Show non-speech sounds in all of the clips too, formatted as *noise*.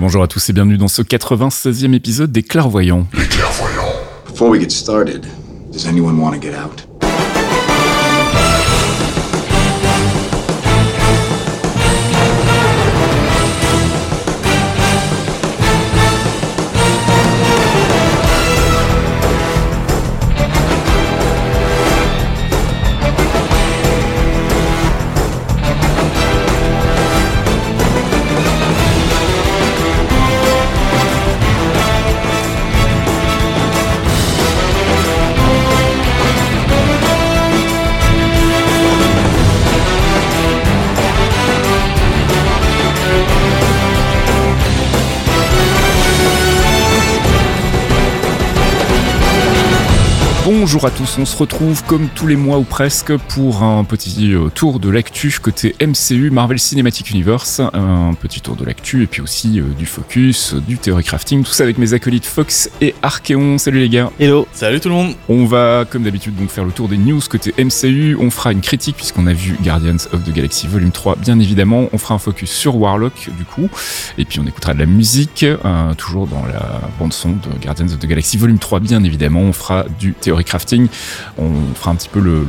Bonjour à tous et bienvenue dans ce 96e épisode des Clairvoyants. Les clairvoyants. Before we get started, does anyone want to get out? Bonjour à tous, on se retrouve comme tous les mois ou presque pour un petit euh, tour de l'actu côté MCU, Marvel Cinematic Universe, un petit tour de l'actu et puis aussi euh, du focus, du theory crafting, tout ça avec mes acolytes Fox et Archeon. Salut les gars. Hello. Salut tout le monde. On va comme d'habitude donc faire le tour des news côté MCU, on fera une critique puisqu'on a vu Guardians of the Galaxy Volume 3 bien évidemment, on fera un focus sur Warlock du coup et puis on écoutera de la musique euh, toujours dans la bande son de Guardians of the Galaxy Volume 3 bien évidemment, on fera du theory crafting on fera un petit peu le,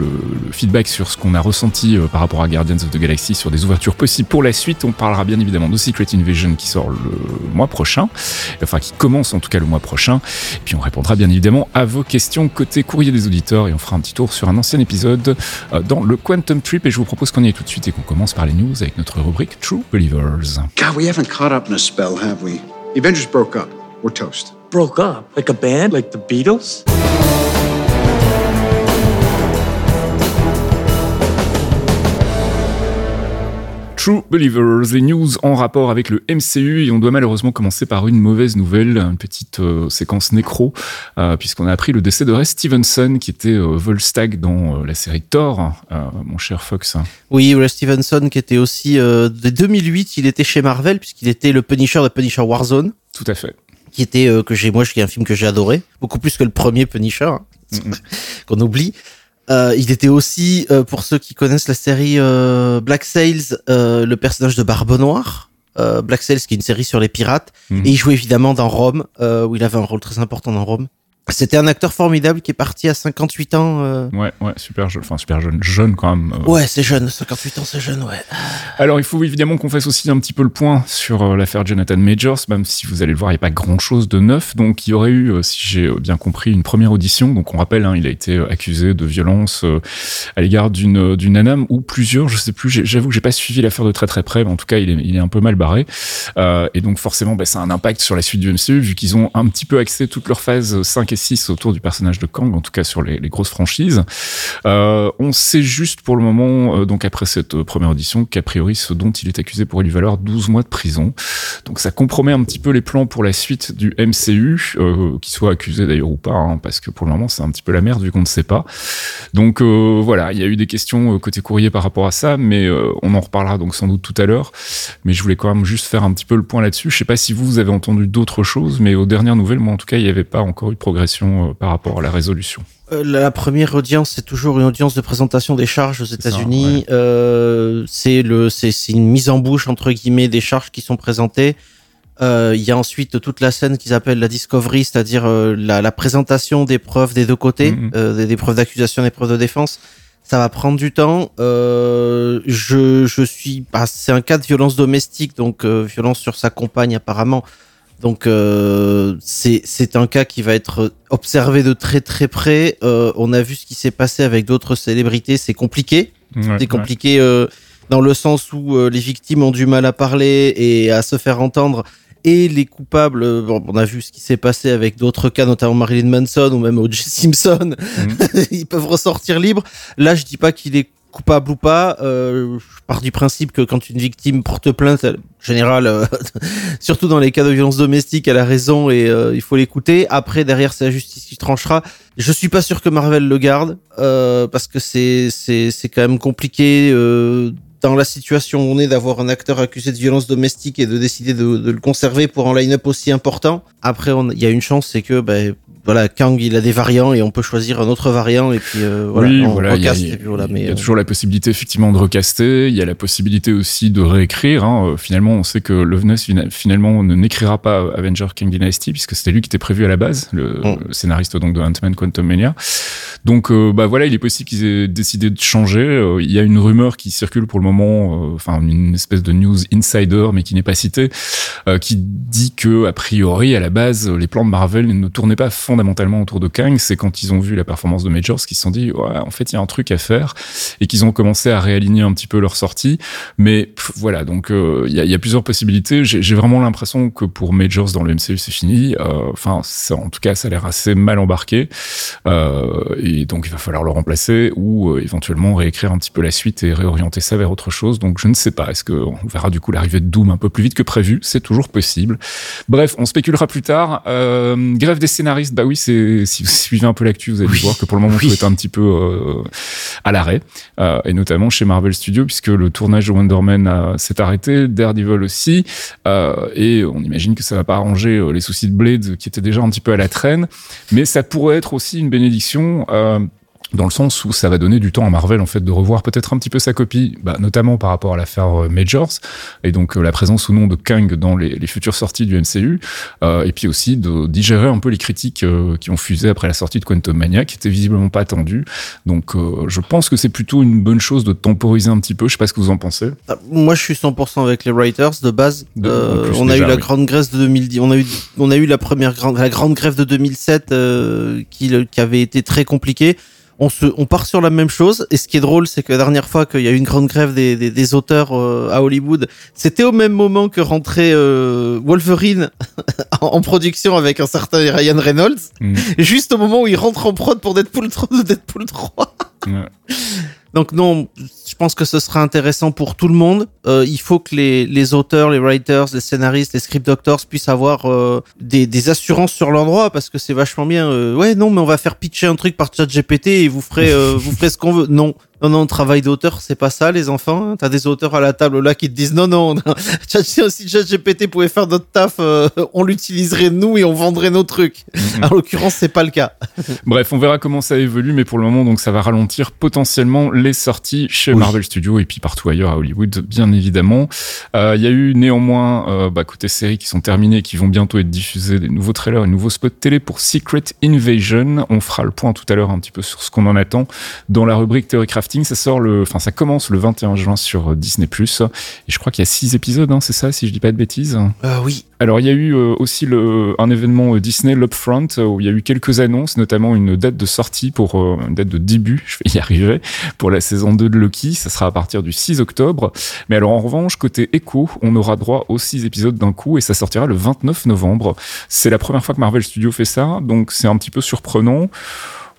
feedback sur ce qu'on a ressenti euh, par rapport à Guardians of the Galaxy, sur des ouvertures possibles pour la suite. On parlera bien évidemment de Secret Invasion qui sort le mois prochain, enfin qui commence en tout cas le mois prochain. Et puis on répondra bien évidemment à vos questions côté courrier des auditeurs et on fera un petit tour sur un ancien épisode euh, dans le Quantum Trip. Et je vous propose qu'on y aille tout de suite et qu'on commence par les news avec notre rubrique True Believers. God, we haven't caught up in a spell, have we? The Avengers broke up. We're toast. Broke up? Like a band? Like the Beatles? True Believers, les news en rapport avec le MCU et on doit malheureusement commencer par une mauvaise nouvelle, une petite euh, séquence nécro, euh, puisqu'on a appris le décès de Ray Stevenson qui était euh, Volstagg dans la série Thor, mon cher Fox. Oui, Ray Stevenson qui était aussi de 2008, il était chez Marvel puisqu'il était le Punisher de Punisher Warzone. Tout à fait. Qui était que j'ai moi, qui est un film que j'ai adoré, beaucoup plus que le premier Punisher hein, *laughs* qu'on oublie. Euh, il était aussi, euh, pour ceux qui connaissent la série euh, Black Sails, le personnage de Barbe Noire. Black Sails, qui est une série sur les pirates. Mhm. Et il jouait évidemment dans Rome, où il avait un rôle très important dans Rome. C'était un acteur formidable qui est parti à 58 ans. Euh. Ouais, ouais, super jeune, enfin super jeune, jeune quand même. Euh. Ouais, c'est jeune, 58 ans, c'est jeune, ouais. Alors, il faut évidemment qu'on fasse aussi un petit peu le point sur euh, l'affaire Jonathan Majors, même si vous allez le voir, il n'y a pas grand-chose de neuf. Donc, il y aurait eu, si j'ai bien compris, une première audition. Donc, on rappelle, hein, il a été accusé de violence à l'égard d'une d'une aname ou plusieurs, je sais plus. J'avoue que j'ai pas suivi l'affaire de très très près, mais en tout cas, il est, il est un peu mal barré. et donc, forcément, bah, ça a un impact sur la suite du MCU, vu qu'ils ont un petit peu axé toute leur phase 5 et autour du personnage de Kang, en tout cas sur les, grosses franchises. Euh, on sait juste pour le moment, euh, donc après cette euh, première audition, qu'a priori ce dont il est accusé pourrait lui valoir 12 mois de prison. Donc ça compromet un petit peu les plans pour la suite du MCU, qu'il soit accusé d'ailleurs ou pas, hein, parce que pour le moment c'est un petit peu la merde vu qu'on ne sait pas. Donc voilà, il y a eu des questions côté courrier par rapport à ça, mais on en reparlera donc sans doute tout à l'heure. Mais je voulais quand même juste faire un petit peu le point là-dessus. Je sais pas si vous, vous avez entendu d'autres choses, mais aux dernières nouvelles, moi en tout cas, il n'y avait pas encore eu de progression euh, par rapport à la résolution euh, La première audience, c'est toujours une audience de présentation des charges aux États-Unis. Euh, c'est le, c'est une mise en bouche entre guillemets des charges qui sont présentées. Il y a ensuite toute la scène qu'ils appellent la discovery, c'est-à-dire la, présentation des preuves des deux côtés, mm-hmm. des, preuves d'accusation, des preuves de défense. Ça va prendre du temps. je, je suis, bah, c'est un cas de violence domestique, donc violence sur sa compagne apparemment. Donc euh, c'est un cas qui va être observé de très très près. Euh, on a vu ce qui s'est passé avec d'autres célébrités. C'est compliqué. c'est compliqué euh, dans le sens où euh, les victimes ont du mal à parler et à se faire entendre. et les coupables, on a vu ce qui s'est passé avec d'autres cas, notamment Marilyn Manson ou même O.J. Simpson, mm. *laughs* ils peuvent ressortir libres. Là, je dis pas qu'il est coupable ou pas, euh, je pars du principe que quand une victime porte plainte, en général, euh, *laughs* surtout dans les cas de violence domestique, elle a raison et euh, il faut l'écouter. Après, derrière, c'est la justice qui tranchera. Je suis pas sûr que Marvel le garde parce que c'est c'est c'est quand même compliqué dans la situation où on est d'avoir un acteur accusé de violence domestique et de décider de, de le conserver pour un line-up aussi important. Après, il y a une chance, c'est que ben, voilà, Kang il a des variants et on peut choisir un autre variant et puis euh, voilà, oui, voilà, il y a, il y a toujours la possibilité effectivement de recaster, il y a la possibilité aussi de réécrire. Hein. Euh, finalement, on sait que Loveness finalement ne n'écrira pas Avenger King Dynasty puisque c'était lui qui était prévu à la base, le, mm. scénariste donc de Ant-Man Quantum Mania. Donc euh, bah voilà, il est possible qu'ils aient décidé de changer. Il y a une rumeur qui circule pour le moment, enfin une espèce de news insider mais qui n'est pas citée, qui dit que a priori à la base les plans de Marvel ne tournaient pas fondamentalement fondamentalement autour de Kang, c'est quand ils ont vu la performance de Majors qu'ils se sont dit, ouais, en fait, il y a un truc à faire, et qu'ils ont commencé à réaligner un petit peu leur sortie. Mais voilà, donc euh, il y, a, plusieurs possibilités. J'ai vraiment l'impression que pour Majors dans le MCU, c'est fini. Euh, enfin, en tout cas, ça a l'air assez mal embarqué, euh, et donc il va falloir le remplacer ou éventuellement réécrire un petit peu la suite et réorienter ça vers autre chose. Donc je ne sais pas. Est-ce qu'on verra du coup l'arrivée de Doom un peu plus vite que prévu? C'est toujours possible. Bref, on spéculera plus tard. grève des scénaristes, bah oui, c'est si vous *laughs* suivez un peu l'actu, vous allez voir que pour le moment, oui. tout est un petit peu euh, à l'arrêt, euh, et notamment chez Marvel Studios, puisque le tournage de Wonder Man s'est arrêté, Daredevil aussi, euh, et on imagine que ça va pas arranger les soucis de Blade qui étaient déjà un petit peu à la traîne, mais ça pourrait être aussi une bénédiction dans le sens où ça va donner du temps à Marvel en fait de revoir peut-être un petit peu sa copie, bah, notamment par rapport à l'affaire euh, Majors et donc euh, la présence ou non de Kang dans les, les futures sorties du MCU, euh, et puis aussi de digérer un peu les critiques euh, qui ont fusé après la sortie de Quantum Mania, qui étaient visiblement pas attendues. Donc je pense que c'est plutôt une bonne chose de temporiser un petit peu. Je sais pas ce que vous en pensez. Ah, moi, je suis 100% avec les writers de base. De, on a eu la grande grève de 2010, on a eu on a eu la première grande la grande grève de 2007 qui, qui avait été très compliquée on se, on part sur la même chose. Et ce qui est drôle, c'est que la dernière fois qu'il y a eu une grande grève des, des, des auteurs euh, à Hollywood, c'était au même moment que rentrait euh, Wolverine *laughs* en, production avec un certain Ryan Reynolds, mm. juste au moment où il rentre en prod pour Deadpool 3 Deadpool 3. Donc non, pense que ce sera intéressant pour tout le monde. Euh, il faut que les, les, auteurs, les writers, les scénaristes, les script doctors puissent avoir euh, des, des, assurances sur l'endroit parce que c'est vachement bien. Euh, ouais, non, mais on va faire pitcher un truc par chat GPT et vous ferez, euh, vous ferez ce qu'on veut. Non, non, non, travail d'auteur, c'est pas ça, les enfants. T'as des auteurs à la table là qui te disent non, non, non. *laughs* si ChatGPT pouvait faire notre taf, euh, on l'utiliserait nous et on vendrait nos trucs. Mhm. En l'occurrence, c'est pas le cas. *laughs* Bref, on verra comment ça évolue, mais pour le moment, donc ça va ralentir potentiellement les sorties chez Marvel Studios et puis partout ailleurs à Hollywood, bien évidemment. Euh, il y a eu néanmoins, euh, bah, côté séries qui sont terminées, qui vont bientôt être diffusées, des nouveaux trailers, et nouveaux spots télé pour Secret Invasion. On fera le point tout à l'heure un petit peu sur ce qu'on en attend dans la rubrique Theorycraft ça sort le, enfin, ça commence le 21 juin sur euh, Disney+. Et je crois qu'il y a six épisodes, hein, c'est ça, si je dis pas de bêtises? Euh, oui. Alors, il y a eu euh, aussi le, un événement euh, Disney, l'Upfront, où il y a eu quelques annonces, notamment une date de sortie pour, une date de début, *laughs* je vais y arriver, pour la saison 2 de Loki. Ça sera à partir du 6 octobre. Mais alors, en revanche, côté Echo, on aura droit aux six épisodes d'un coup et ça sortira le 29 novembre. C'est la première fois que Marvel Studios fait ça, donc c'est un petit peu surprenant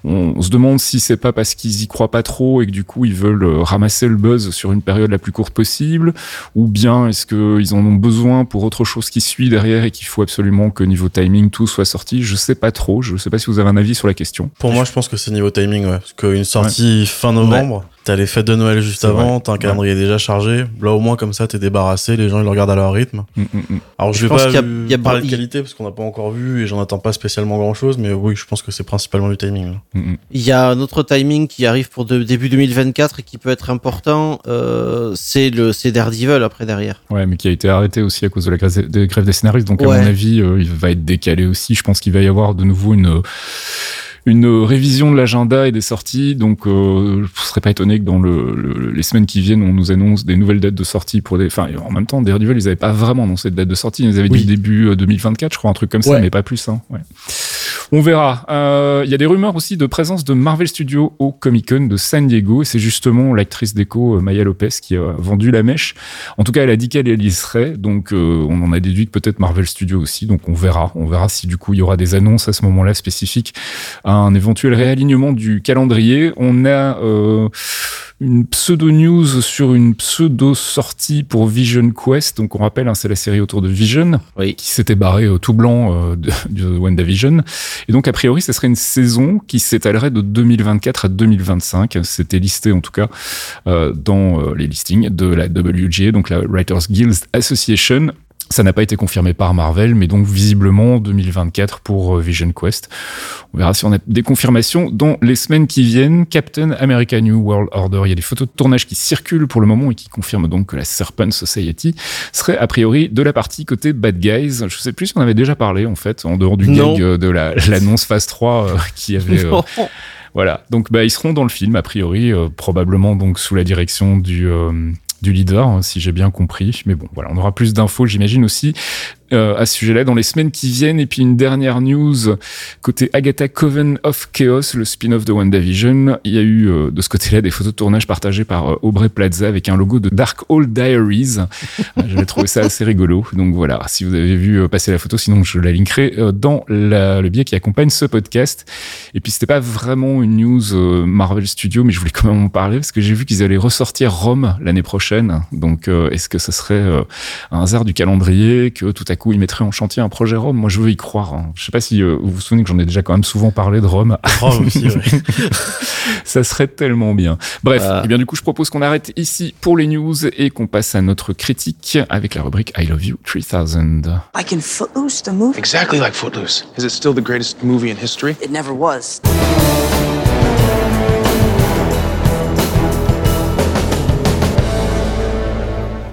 on, se demande si c'est pas parce qu'ils y croient pas trop et que du coup ils veulent euh, ramasser le buzz sur une période la plus courte possible, ou bien est-ce qu'ils en ont besoin pour autre chose qui suit derrière et qu'il faut absolument que niveau timing tout soit sorti? Je sais pas trop. Je sais pas si vous avez un avis sur la question. Pour moi, je pense que c'est niveau timing, ouais. Parce qu'une sortie fin novembre. T'as les fêtes de Noël juste avant, t'as un calendrier déjà chargé. Là, au moins, comme ça, t'es débarrassé, les gens, ils le regardent à leur rythme. Mm, mm, mm. Alors, je, vais pas y a, parler de qualité parce qu'on n'a pas encore vu et j'en attends pas spécialement grand chose, mais oui, je pense que c'est principalement du timing. Il y a un autre timing qui arrive pour début 2024 et qui peut être important, euh, c'est le c'est Daredevil après derrière. Ouais, mais qui a été arrêté aussi à cause de la grève des, des scénaristes, donc à mon avis, euh, il va être décalé aussi. Je pense qu'il va y avoir de nouveau une une révision de l'agenda et des sorties. Donc, euh, je serais pas étonné que dans le, les semaines qui viennent, on nous annonce des nouvelles dates de sortie pour des. Enfin, en même temps, Daredevil, ils avaient pas vraiment annoncé de date de sortie. Ils avaient dit début 2024, euh, je crois, un truc comme ça, mais pas plus. Hein. Ouais. On verra. Euh, il y a des rumeurs aussi de présence de Marvel Studios au Comic Con de San Diego. C'est justement l'actrice d'écho euh, Maya Lopez qui a vendu la mèche. En tout cas, elle a dit qu'elle y serait. Donc, euh, on en a déduit que peut-être Marvel Studios aussi. Donc, on verra. On verra si du coup il y aura des annonces à ce moment-là spécifiques à un éventuel réalignement du calendrier. On a une pseudo-news sur une pseudo-sortie pour Vision Quest. Donc, on rappelle, hein, c'est la série autour de Vision qui s'était barré tout blanc de, *laughs* de WandaVision. Et donc, a priori, ce serait une saison qui s'étalerait de 2024 à 2025. C'était listé, en tout cas, euh, dans euh, les listings de la WGA, donc la Writers Guild Association. Ça n'a pas été confirmé par Marvel, mais donc visiblement 2024 pour euh, Vision Quest. On verra si on a des confirmations dans les semaines qui viennent. Captain America New World Order, il y a des photos de tournage qui circulent pour le moment et qui confirment donc que la Serpent Society serait a priori de la partie côté Bad Guys. Je sais plus si on avait déjà parlé en fait, en dehors du gag euh, de *laughs* l'annonce phase 3 euh, qui avait... voilà, donc bah, ils seront dans le film a priori, probablement donc sous la direction du du leader, hein, si j'ai bien compris. Mais bon, voilà, on aura plus d'infos, j'imagine aussi, euh, à ce sujet-là dans les semaines qui viennent. Et puis une dernière news côté Agatha Coven of Chaos, le spin-off de WandaVision. Il y a eu euh, de ce côté-là des photos de tournage partagées par euh, Aubrey Plaza avec un logo de Dark Old Diaries. *laughs* J'avais trouvé ça assez rigolo. Donc voilà, si vous avez vu passer la photo, sinon je la linkerai dans le biais qui accompagne ce podcast. Et puis c'était pas vraiment une news Marvel Studio, mais je voulais quand même en parler parce que j'ai vu qu'ils allaient ressortir Rome l'année prochaine. Donc est-ce que ce serait un hasard du calendrier que tout à coup, il mettrait en chantier un projet Rome. Moi, je veux y croire. Hein. Je sais pas si euh, vous vous souvenez que j'en ai déjà quand même souvent parlé de Rome. Rome aussi, *laughs* Ça serait tellement bien. Bref, et eh bien du coup, je propose qu'on arrête ici pour les news et qu'on passe à notre critique avec la rubrique I Love You 3000. Like in Footloose, the movie? Exactly like Footloose. Is it still the greatest movie in history? It never was.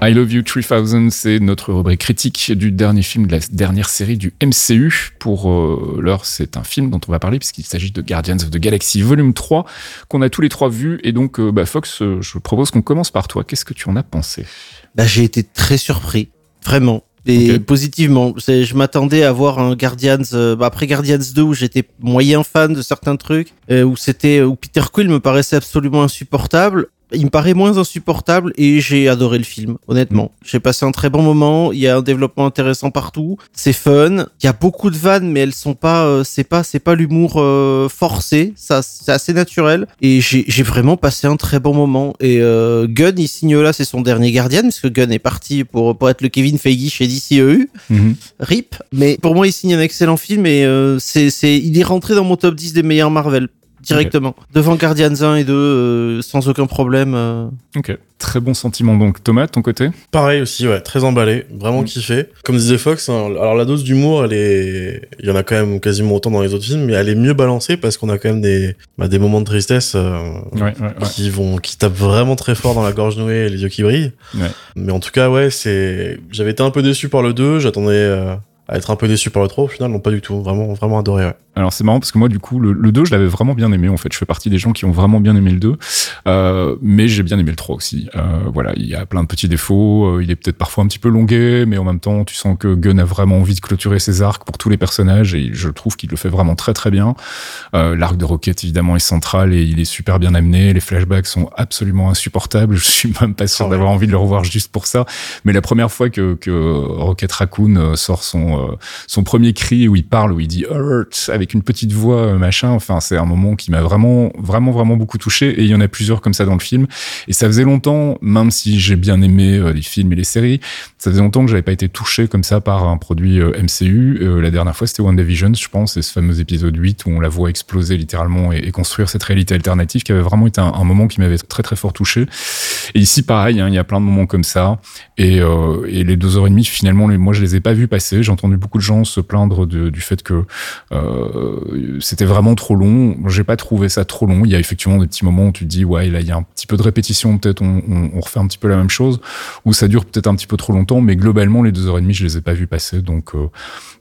I Love You 3000, c'est notre rubrique critique du dernier film de la dernière série du MCU. Pour euh, l'heure, c'est un film dont on va parler puisqu'il s'agit de Guardians of the Galaxy Volume 3 qu'on a tous les trois vus. Et donc, euh, bah, Fox, euh, je propose qu'on commence par toi. Qu'est-ce que tu en as pensé? Bah, J'ai été très surpris, vraiment. Et positivement, je m'attendais à voir un Guardians bah, après Guardians 2 où j'étais moyen fan de certains trucs, où c'était où Peter Quill me paraissait absolument insupportable il me paraît moins insupportable et j'ai adoré le film, honnêtement. Mm. J'ai passé un très bon moment, il y a un développement intéressant partout, c'est fun, il y a beaucoup de vannes mais elles sont pas euh, c'est pas c'est pas l'humour euh, forcé, ça c'est assez naturel et j'ai vraiment passé un très bon moment et euh, Gunn il signe là c'est son dernier Guardian parce que Gunn est parti pour pour être le Kevin Feige chez DCEU. Mm-hmm. RIP, mais pour moi il signe un excellent film et c'est c'est il est rentré dans mon top 10 des meilleurs Marvel directement. Devant Guardians 1 et 2, euh, sans aucun problème. Euh. Ok, très bon sentiment donc. Thomas, ton côté? Pareil aussi, ouais, très emballé, vraiment mm. kiffé. Comme disait Fox, hein, alors la dose d'humour, elle est, il y en a quand même quasiment autant dans les autres films, mais elle est mieux balancée parce qu'on a quand même des, bah, des moments de tristesse euh, qui vont, qui tapent vraiment très fort dans la gorge nouée et les yeux qui brillent. Mais en tout cas, ouais, c'est, j'avais été un peu déçu par le 2, j'attendais à être un peu déçu par le 3 au final non pas du tout. Vraiment vraiment adoré ouais. alors c'est marrant parce que moi du coup le, 2 je l'avais vraiment bien aimé en fait. Je fais partie des gens qui ont vraiment bien aimé le 2 euh, mais j'ai bien aimé le 3 aussi. Euh, voilà il y a plein de petits défauts. Euh, il est peut-être parfois un petit peu longué mais en même temps tu sens que Gunn a vraiment envie de clôturer ses arcs pour tous les personnages et je trouve qu'il le fait vraiment très très bien. Euh, l'arc de Rocket évidemment est central et il est super bien amené. Les flashbacks sont absolument insupportables. *laughs* Je suis même pas sûr d'avoir envie de le revoir juste pour ça. Mais la première fois que, que Rocket Raccoon euh, sort son euh, son premier cri où il parle, où il dit hurt avec une petite voix euh, machin. Enfin, c'est un moment qui m'a vraiment, vraiment, vraiment beaucoup touché. Et il y en a plusieurs comme ça dans le film. Et ça faisait longtemps, même si j'ai bien aimé euh, les films et les séries, ça faisait longtemps que j'avais pas été touché comme ça par un produit MCU. la dernière fois, c'était WandaVision, je pense, et ce fameux épisode 8 où on la voit exploser littéralement et, construire cette réalité alternative qui avait vraiment été un, moment qui m'avait très très fort touché. Et ici, pareil, hein, il y a plein de moments comme ça. Et, les deux heures et demie, finalement, moi, je les ai pas vus passer. J'ai entendu beaucoup de gens se plaindre du fait que euh, c'était vraiment trop long. J'ai pas trouvé ça trop long. Il y a effectivement des petits moments où tu te dis ouais là il y a un petit peu de répétition, peut-être on, refait un petit peu la même chose, ou ça dure peut-être un petit peu trop longtemps. Mais globalement les deux heures et demie je les ai pas vus passer. Donc euh,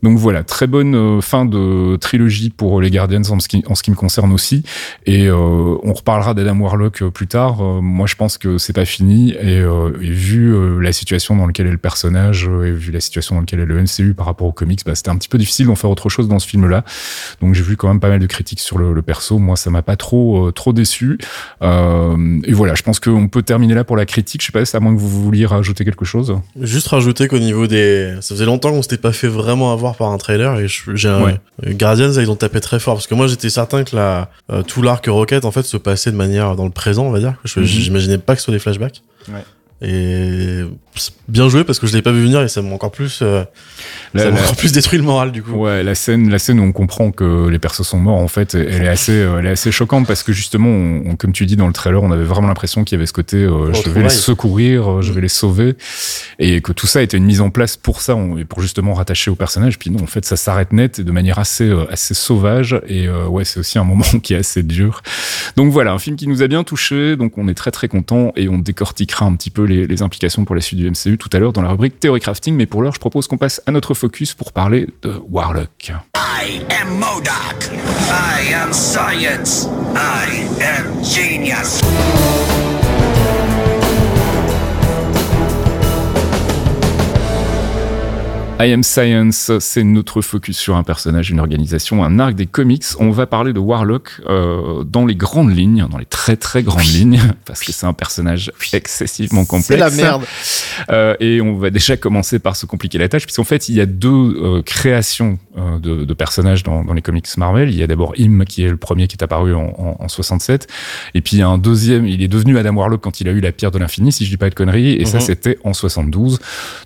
donc voilà très bonne euh, fin de trilogie pour les Guardians en ce qui, en ce qui me concerne aussi. Et on reparlera d'Adam Warlock plus tard. moi je pense que c'est pas fini et, et vu la situation dans laquelle est le personnage et vu la situation dans laquelle est le MCU par rapport au comics, bah, c'était un petit peu difficile d'en faire autre chose dans ce film-là. Donc j'ai vu quand même pas mal de critiques sur le, perso. Moi, ça m'a pas trop trop déçu. et voilà, je pense qu'on peut terminer là pour la critique. Je sais pas, à moins que vous vouliez rajouter quelque chose. Juste rajouter qu'au niveau des, ça faisait longtemps qu'on s'était pas fait vraiment avoir par un trailer et j'ai un... Guardians ils ont tapé très fort parce que moi j'étais certain que la tout l'arc Rocket en fait se passait de manière dans le présent, on va dire. Mhm. J'imaginais pas que ce soit des flashbacks. Ouais. Et bien joué parce que je l'ai pas vu venir et ça m'a encore plus euh, ça m'a encore plus détruit le moral du coup. Ouais, la scène la scène où on comprend que les persos sont morts en fait, elle est assez euh, elle est assez choquante parce que justement comme tu dis dans le trailer, on avait vraiment l'impression qu'il y avait ce côté euh, je vais les secourir, je vais les sauver. Et que tout ça était une mise en place pour ça et pour justement rattacher au personnage. Puis non en fait ça s'arrête net et de manière assez assez sauvage. Et ouais, c'est aussi un moment *laughs* qui est assez dur. Donc voilà, un film qui nous a bien touché, donc on est très très content et on décortiquera un petit peu les, implications pour la suite du MCU tout à l'heure dans la rubrique Theory Crafting, mais pour l'heure, je propose qu'on passe à notre focus pour parler de Warlock. I am Modoc. I am science. I am genius. I Am Science, c'est notre focus sur un personnage, une organisation, un arc des comics. On va parler de Warlock euh, dans les grandes lignes, dans les très très grandes lignes, *laughs* parce que c'est un personnage excessivement complexe. C'est la merde. *laughs* Euh, et on va déjà commencer par se compliquer la tâche, puisqu'en fait, il y a deux euh, créations de, de, personnages dans, dans, les comics Marvel. Il y a d'abord Im, qui est le premier qui est apparu en, en, en, 67, et puis il y a un deuxième, il est devenu Adam Warlock quand il a eu la pierre de l'infini, si je dis pas de conneries, et ça mhm. c'était en 72.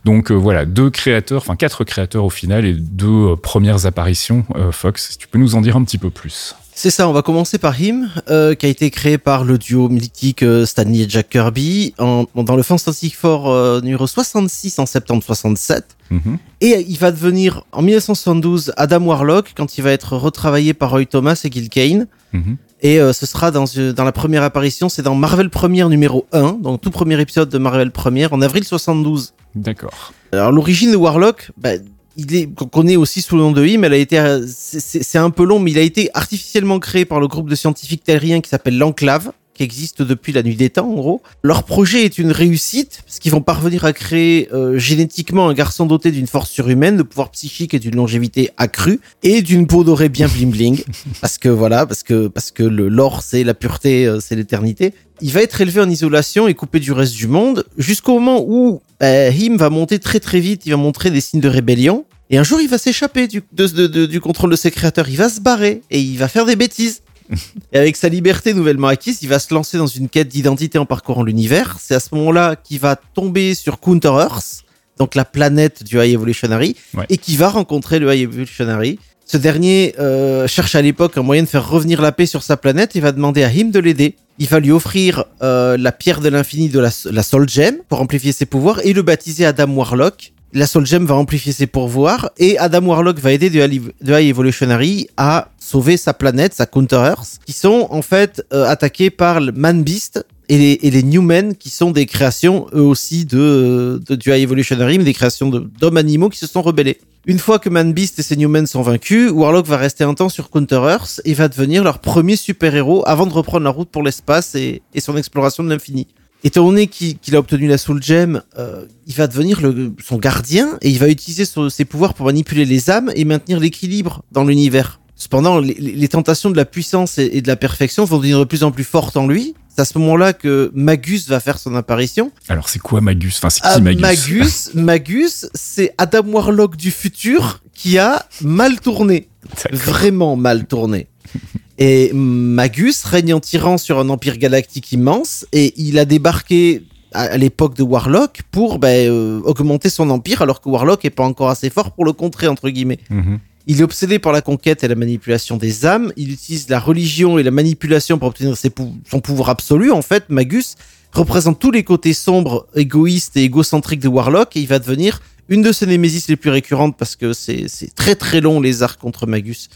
Donc voilà, deux créateurs, enfin quatre créateurs au final et deux euh, premières apparitions. Euh, Fox, tu peux nous en dire un petit peu plus? C'est ça, on va commencer par Him, euh, qui a été créé par le duo mythique Stanley et Jack Kirby en, dans le Fantastic Four numéro 66 en septembre 67. Mhm. Et il va devenir en 1972 Adam Warlock quand il va être retravaillé par Roy Thomas et Gil Kane. Mhm. Et ce sera dans, dans la première apparition, c'est dans Marvel Premiere numéro 1, donc tout premier épisode de Marvel Premiere en avril 72. D'accord. Alors l'origine de Warlock, bah, il est qu'on connaît aussi sous le nom de Him, elle a été c'est un peu long mais il a été artificiellement créé par le groupe de scientifiques terriens qui s'appelle l'Enclave qui existe depuis la nuit des temps en gros. Leur projet est une réussite parce qu'ils vont parvenir à créer euh, génétiquement un garçon doté d'une force surhumaine, de pouvoir psychique et d'une longévité accrue et d'une peau dorée bien bling bling *laughs* parce que voilà parce que parce que le l'or c'est la pureté, euh, c'est l'éternité. Il va être élevé en isolation et coupé du reste du monde jusqu'au moment où bah, Him va monter très très vite, il va montrer des signes de rébellion et un jour il va s'échapper du, du contrôle de ses créateurs, il va se barrer et il va faire des bêtises. Et avec sa liberté nouvellement acquise, il va se lancer dans une quête d'identité en parcourant l'univers. C'est à ce moment-là qu'il va tomber sur Counter Earth, donc la planète du High Evolutionary, et qui va rencontrer le High Evolutionary. Ce dernier euh, cherche à l'époque un moyen de faire revenir la paix sur sa planète et va demander à Him de l'aider. Il va lui offrir euh, la pierre de l'infini de la, la Soul Gem pour amplifier ses pouvoirs et le baptiser Adam Warlock la Soul Gem va amplifier ses pourvoirs et Adam Warlock va aider de High Evolutionary à sauver sa planète, sa Counter Earth, qui sont en fait euh, attaqués par le Man Beast et les, et les Newmen qui sont des créations eux aussi de, de High Evolutionary, mais des créations d'hommes animaux qui se sont rebellés. Une fois que Man Beast et ses Newmen sont vaincus, Warlock va rester un temps sur Counter Earth et va devenir leur premier super-héros avant de reprendre la route pour l'espace et son exploration de l'infini. Étant donné qu'il a obtenu la Soul Gem, euh, il va devenir le, son gardien et il va utiliser ses pouvoirs pour manipuler les âmes et maintenir l'équilibre dans l'univers. Cependant, les, tentations de la puissance et, de la perfection vont devenir de plus en plus fortes en lui. C'est à ce moment-là que Magus va faire son apparition. Alors c'est quoi Magus? Enfin c'est qui ah, Magus? Magus, *laughs* Magus c'est Adam Warlock du futur qui a mal tourné. Vraiment mal tourné. *laughs* Et Magus règne en tyran sur un empire galactique immense et il a débarqué à l'époque de Warlock pour ben, euh, augmenter son empire alors que Warlock est pas encore assez fort pour le contrer entre guillemets. Mhm. Il est obsédé par la conquête et la manipulation des âmes. Il utilise la religion et la manipulation pour obtenir son pouvoir absolu. En fait, Magus représente tous les côtés sombres, égoïstes et égocentriques de Warlock et il va devenir une de ses némésis les plus récurrentes parce que c'est très très long les arcs contre Magus.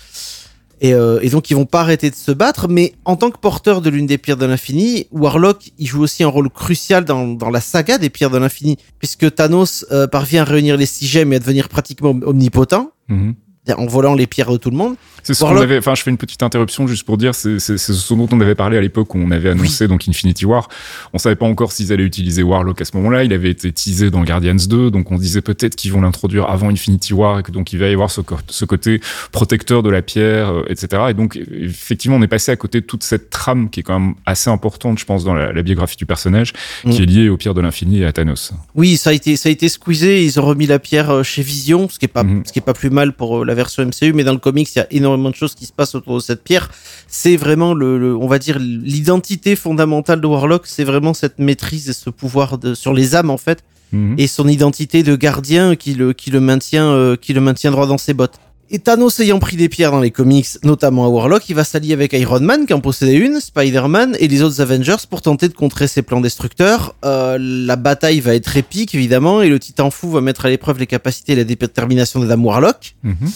Euh, et, donc ils vont pas arrêter de se battre, mais en tant que porteur de l'une des pierres de l'infini, Warlock il joue aussi un rôle crucial dans, dans la saga des pierres de l'infini, puisque Thanos euh, parvient à réunir les six gemmes et à devenir pratiquement omnipotent. Mhm. En volant les pierres de tout le monde. C'est ce qu'on avait. Enfin, je fais une petite interruption juste pour dire, c'est ce dont on avait parlé à l'époque où on avait annoncé donc Infinity War. On savait pas encore s'ils allaient utiliser Warlock à ce moment-là. Il avait été teasé dans Guardians 2, donc on disait peut-être qu'ils vont l'introduire avant Infinity War et que donc il va y avoir ce, ce côté protecteur de la pierre, euh, etc. Et donc effectivement, on est passé à côté de toute cette trame qui est quand même assez importante, je pense, dans la, biographie du personnage, qui mm. est liée au pierre de l'infini et à Thanos. Oui, ça a été ça a été squeezé. Ils ont remis la pierre euh, chez Vision, ce qui est pas mm-hmm. ce qui est pas plus mal pour euh, la version MCU, mais dans le comics, il y a énormément de choses qui se passent autour de cette pierre. C'est vraiment le, on va dire, l'identité fondamentale de Warlock, c'est vraiment cette maîtrise et ce pouvoir de, sur les âmes, en fait, mhm. et son identité de gardien qui le, qui le maintient, euh, qui le maintient droit dans ses bottes. Et Thanos ayant pris des pierres dans les comics, notamment à Warlock, il va s'allier avec Iron Man qui en possédait une, Spider-Man et les autres Avengers pour tenter de contrer ses plans destructeurs. Euh, la bataille va être épique évidemment et le Titan fou va mettre à l'épreuve les capacités et la détermination d'Adam Warlock. Mhm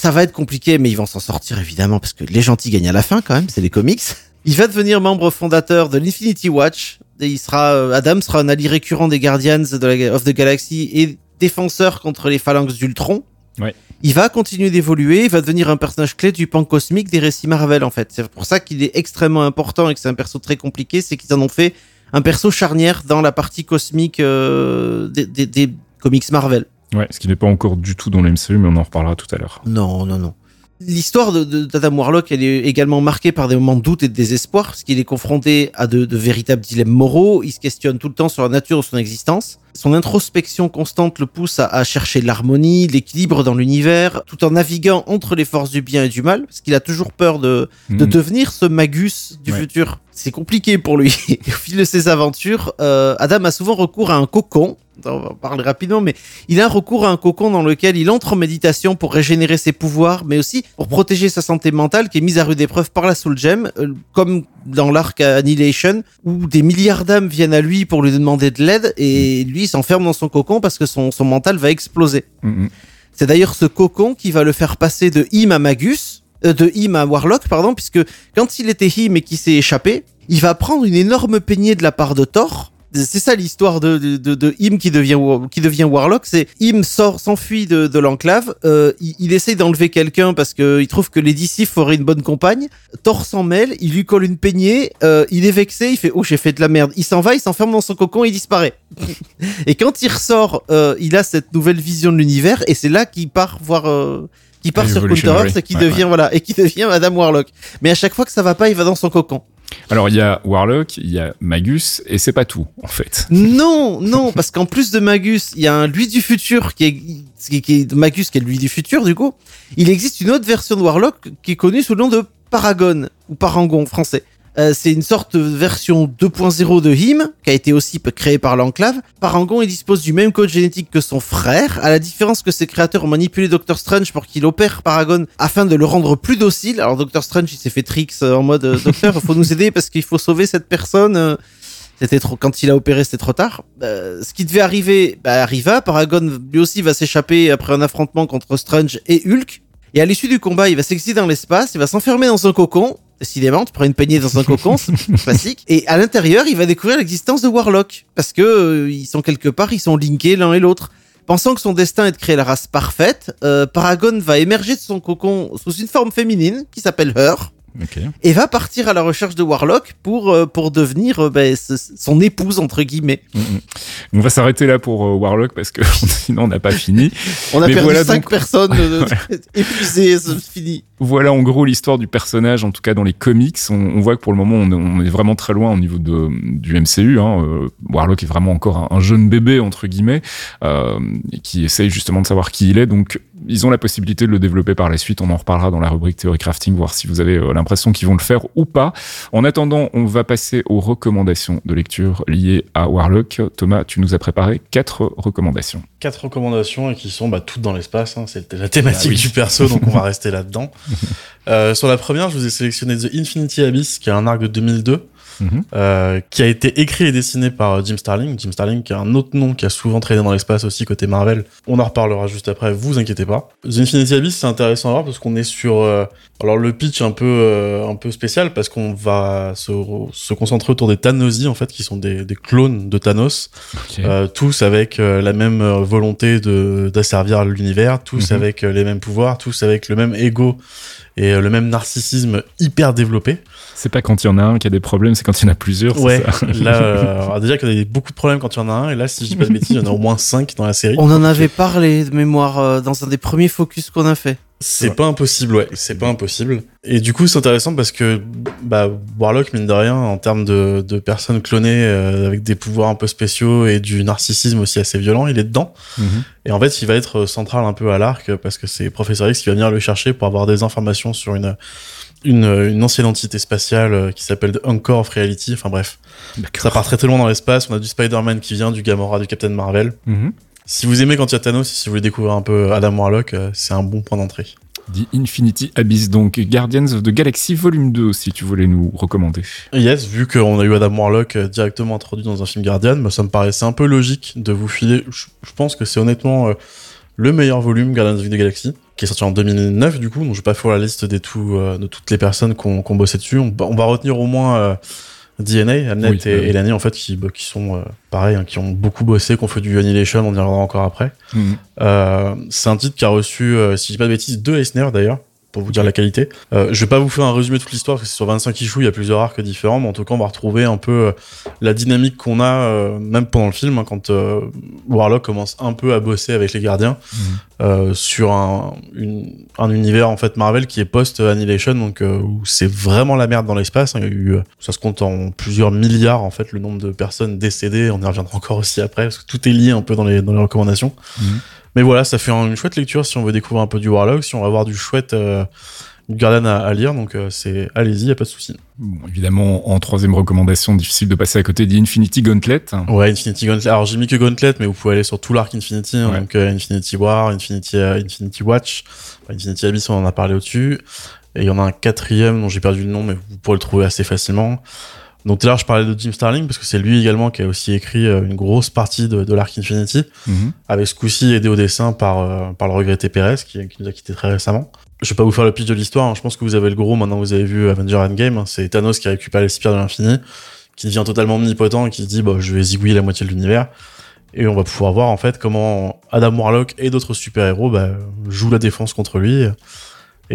ça va être compliqué, mais ils vont s'en sortir évidemment parce que les gentils gagnent à la fin quand même, c'est les comics. Il va devenir membre fondateur de l'Infinity Watch. Et il sera, euh, Adam sera un allié récurrent des Guardians de of the Galaxy et défenseur contre les phalanges d'Ultron. Ouais. Il va continuer d'évoluer, il va devenir un personnage clé du pan cosmique des récits Marvel en fait. C'est pour ça qu'il est extrêmement important et que c'est un perso très compliqué, c'est qu'ils en ont fait un perso charnière dans la partie cosmique euh, des, des, des comics Marvel. Ouais, ce qui n'est pas encore du tout dans l'MCU, mais on en reparlera tout à l'heure. Non, non, non. L'histoire d'Adam Warlock, elle est également marquée par des moments de doute et de désespoir, parce qu'il est confronté à de, de, véritables dilemmes moraux, il se questionne tout le temps sur la nature de son existence. Son introspection constante le pousse à, à chercher l'harmonie, l'équilibre dans l'univers, tout en naviguant entre les forces du bien et du mal, parce qu'il a toujours peur de, de hmm. devenir ce magus du futur. C'est compliqué pour lui. *laughs* au fil de ses aventures, euh, Adam a souvent recours à un cocon, on va parler rapidement, mais il a recours à un cocon dans lequel il entre en méditation pour régénérer ses pouvoirs, mais aussi pour protéger sa santé mentale qui est mise à rude épreuve par la Soul Gem, euh, comme dans l'arc Annihilation, où des milliards d'âmes viennent à lui pour lui demander de l'aide, et lui s'enferme dans son cocon parce que son, son mental va exploser. Mm-hmm. C'est d'ailleurs ce cocon qui va le faire passer de Him à Magus, euh, de Him à Warlock, pardon, puisque quand il était Him et qu'il s'est échappé, il va prendre une énorme peignée de la part de Thor, c'est ça l'histoire de, de, de, Im qui devient, qui devient Warlock. C'est Im sort, s'enfuit de, de l'enclave. Euh, il, il, essaye d'enlever quelqu'un parce que il trouve que les Sif auraient une bonne compagne. Thor s'en mêle, il lui colle une peignée. Euh, il est vexé, il fait oh j'ai fait de la merde. Il s'en va, il s'enferme dans son cocon, il disparaît. *laughs* et quand il ressort, euh, il a cette nouvelle vision de l'univers et c'est là qu'il part voir. Euh, qui part sur Counter Earth et qui devient voilà et qui devient Madame Warlock. Mais à chaque fois que ça va pas, il va dans son cocon. Alors il y a Warlock, il y a Magus, et c'est pas tout en fait. Non, non, *laughs* parce qu'en plus de Magus, il y a un lui du futur qui est, qui est Magus qui est lui du futur du coup. Il existe une autre version de Warlock qui est connue sous le nom de Paragon ou Parangon français. Euh, c'est une sorte de version 2.0 de Him, qui a été aussi créé par l'Enclave. Parangon, il dispose du même code génétique que son frère, à la différence que ses créateurs ont manipulé Doctor Strange pour qu'il opère Paragon afin de le rendre plus docile. Alors Doctor Strange, il s'est fait tricks euh, en mode euh, Docteur, faut nous aider parce qu'il faut sauver cette personne. C'était trop quand il a opéré, c'était trop tard. ce qui devait arriver, bah, arriva. Paragon lui aussi va s'échapper après un affrontement contre Strange et Hulk. Et à l'issue du combat, il va s'exciter dans l'espace, il va s'enfermer dans un cocon décidément, tu prends une peignée dans un cocon, c'est *laughs* classique. Et à l'intérieur, il va découvrir l'existence de Warlock. Parce que euh, ils sont quelque part, ils sont linkés l'un et l'autre. Pensant que son destin est de créer la race parfaite, euh, Paragon va émerger de son cocon sous une forme féminine qui s'appelle Her. Et va partir à la recherche de Warlock pour, euh, pour devenir euh, ben, son épouse, entre guillemets. Mm, mm. On va s'arrêter là pour euh, Warlock parce que *laughs* sinon on n'a pas fini. *laughs* on a perdu voilà cinq personnes *laughs* épuisées, c'est fini. Voilà en gros l'histoire du personnage, en tout cas dans les comics. On, voit que pour le moment on, est vraiment très loin au niveau de, du MCU. Hein. Warlock est vraiment encore un, jeune bébé, entre guillemets, qui essaye justement de savoir qui il est. Donc ils ont la possibilité de le développer par la suite. On en reparlera dans la rubrique théorie crafting, voir si vous avez euh, l'impression qu'ils vont le faire ou pas. En attendant, on va passer aux recommandations de lecture liées à Warlock. Thomas, tu nous as préparé quatre recommandations. Quatre recommandations et qui sont bah, toutes dans l'espace. Hein. C'est la thématique ah du perso, donc on va *laughs* rester là-dedans. Euh, sur la première, je vous ai sélectionné The Infinity Abyss, qui est un arc de 2002 mhm. euh, qui a été écrit et dessiné par Jim Starling. Jim Starling, qui a un autre nom qui a souvent traîné dans l'espace aussi côté Marvel. On en reparlera juste après, vous inquiétez pas. The Infinity Abyss, c'est intéressant à voir parce qu'on est sur... Euh, alors le pitch un peu euh, un peu spécial parce qu'on va se, se, concentrer autour des Thanosi en fait qui sont des, des clones de Thanos euh, tous avec la même volonté de d'asservir l'univers tous mhm. avec les mêmes pouvoirs tous avec le même ego et le même narcissisme hyper développé c'est pas quand il y en a un qui a des problèmes, c'est quand il y en a plusieurs. Ouais. là, euh, déjà qu'il y a beaucoup de problèmes quand il y en a un, et là, si je dis pas de bêtises, il y en a au moins cinq dans la série. On en avait parlé de mémoire euh, dans un des premiers focus qu'on a fait. C'est pas impossible, ouais. C'est pas impossible. Et du coup, c'est intéressant parce que bah, Warlock, mine de rien, en termes de, de personnes clonées euh, avec des pouvoirs un peu spéciaux et du narcissisme aussi assez violent, il est dedans. Mhm. Et en fait, il va être central un peu à l'arc parce que c'est Professeur X qui va venir le chercher pour avoir des informations sur une une, une ancienne entité spatiale euh, qui s'appelle Encore of Reality. Enfin bref, ça part très très loin dans l'espace. On a du Spider-Man qui vient, du Gamora, du Captain Marvel. Mhm. Si vous aimez quand il y a Thanos, si vous voulez découvrir un peu Adam Warlock, euh, c'est un bon point d'entrée. The Infinity Abyss, donc Guardians of the Galaxy Volume 2, si tu voulais nous recommander. Yes, vu qu'on a eu Adam Warlock euh, directement introduit dans un film Guardian, bah, ça me paraissait un peu logique de vous filer. Je, pense que c'est honnêtement le meilleur volume Guardians of the Galaxy qui est sorti en 2009 du coup, donc je vais pas faire la liste des tout, euh, de toutes les personnes qui ont bossé dessus. On, va retenir au moins euh, DNA, Amnet et, Elani en fait qui, bah, qui sont euh, pareil, hein, qui ont beaucoup bossé, qui ont fait du Annihilation, on y reviendra encore après. Mhm. c'est un titre qui a reçu, si je dis pas de bêtises, deux Eisner d'ailleurs pour vous dire la qualité. Euh, je vais pas vous faire un résumé de toute l'histoire parce que c'est sur 25 issues, il y a plusieurs arcs différents, mais en tout cas on va retrouver un peu euh, la dynamique qu'on a euh, même pendant le film hein, quand euh, Warlock commence un peu à bosser avec les gardiens mhm. sur un, un univers en fait Marvel qui est post Annihilation donc où c'est vraiment la merde dans l'espace. Hein. Eu ça se compte en plusieurs milliards en fait le nombre de personnes décédées. On y reviendra encore aussi après parce que tout est lié un peu dans les dans les recommandations. Mhm. Mais voilà, ça fait une chouette lecture si on veut découvrir un peu du Warlock, si on va avoir du chouette euh, Guardian à, lire, donc euh, c'est allez-y, y a pas de souci. Bon, évidemment, en troisième recommandation, difficile de passer à côté d'Infinity Gauntlet. Ouais, Infinity Gauntlet. Alors j'ai mis que Gauntlet, mais vous pouvez aller sur tout l'arc Infinity, hein, donc euh, Infinity War, Infinity, Infinity Watch, Infinity Abyss, on en a parlé au-dessus. Et il y en a un quatrième dont j'ai perdu le nom, mais vous pourrez le trouver assez facilement. Donc tout à l'heure, je parlais de Jim Starling parce que c'est lui également qui a aussi écrit euh, une grosse partie de, de l'Arc Infinity, mhm. avec ce coup-ci aidé au dessin par, euh, par le regretté Perez, qui, qui, nous a quitté très récemment. Je vais pas vous faire le pitch de l'histoire, hein. je pense que vous avez le gros maintenant vous avez vu Avenger Endgame, hein. c'est Thanos qui récupère les spires de l'infini, qui devient totalement omnipotent et qui se dit bah, je vais zigouiller la moitié de l'univers. Et on va pouvoir voir en fait comment Adam Warlock et d'autres super-héros bah, jouent la défense contre lui. Et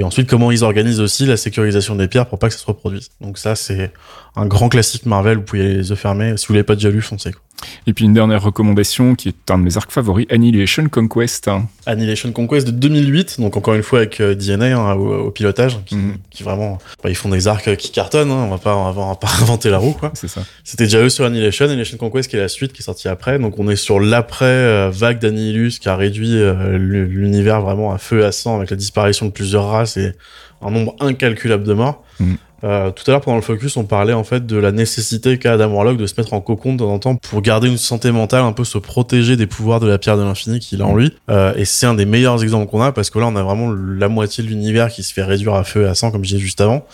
ensuite, comment ils organisent aussi la sécurisation des pierres pour pas que ça se reproduise. Donc ça, c'est un grand classique Marvel. Vous pouvez les yeux fermés. Si vous l'avez pas déjà lu, foncez. Quoi. Et puis une dernière recommandation qui est un de mes arcs favoris, Annihilation Conquest. Annihilation Conquest de 2008, donc encore une fois avec euh, DNA hein, au, pilotage, qui, mhm. qui vraiment, bah, ils font des arcs euh, qui cartonnent, hein, on, va pas, on, va, pas *laughs* inventer la roue quoi. C'est ça. C'était déjà eux sur Annihilation, Annihilation Conquest qui est la suite qui est sortie après, donc on est sur l'après euh, vague d'Annihilus qui a réduit l'univers vraiment à feu et à sang avec la disparition de plusieurs races et un nombre incalculable de morts. Mhm. Euh, tout à l'heure, pendant le focus, on parlait en fait de la nécessité qu'a Adam Warlock de se mettre en cocon de temps en temps pour garder une santé mentale, un peu se protéger des pouvoirs de la pierre de l'infini qu'il a en lui. Euh, et c'est un des meilleurs exemples qu'on a parce que là, on a vraiment la moitié de l'univers qui se fait réduire à feu et à sang, comme je disais juste avant.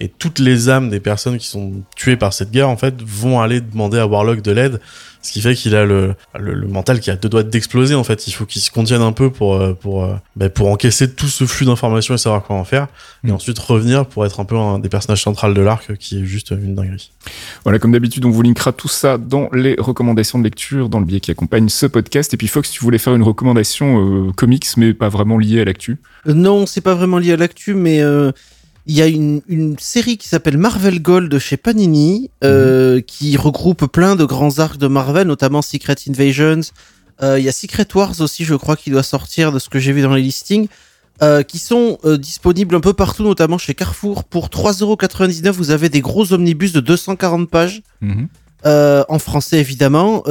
Et toutes les âmes des personnes qui sont tuées par cette guerre, en fait, vont aller demander à Warlock de l'aide ce qui fait qu'il a le, le, mental qui a deux doigts d'exploser en fait. Il faut qu'il se contienne un peu pour euh, pour euh, bah, pour encaisser tout ce flux d'informations et savoir quoi en faire, et mm. ensuite revenir pour être un peu un des personnages centrales de l'arc qui est juste une dinguerie. Voilà, comme d'habitude, on vous linkera tout ça dans les recommandations de lecture, dans le billet qui accompagne ce podcast. Et puis Fox, tu voulais faire une recommandation euh, comics, mais pas vraiment liée à l'actu. non, c'est pas vraiment lié à l'actu, mais il y a une, une série qui s'appelle Marvel Gold chez Panini, euh, qui regroupe plein de grands arcs de Marvel, notamment Secret Invasions. Euh, il y a Secret Wars aussi, je crois, qui doit sortir de ce que j'ai vu dans les listings. Euh, qui sont disponibles un peu partout, notamment chez Carrefour. Pour 3,99€, vous avez des gros omnibus de 240 pages. Mhm. En français évidemment.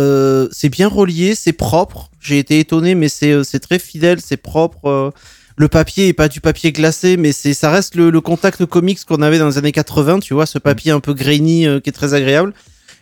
C'est bien relié, c'est propre. J'ai été étonné, mais c'est très fidèle, c'est propre le papier est pas du papier glacé, mais c'est ça reste le, contact comics qu'on avait dans les années 80, tu vois, ce papier un peu grainy euh, qui est très agréable.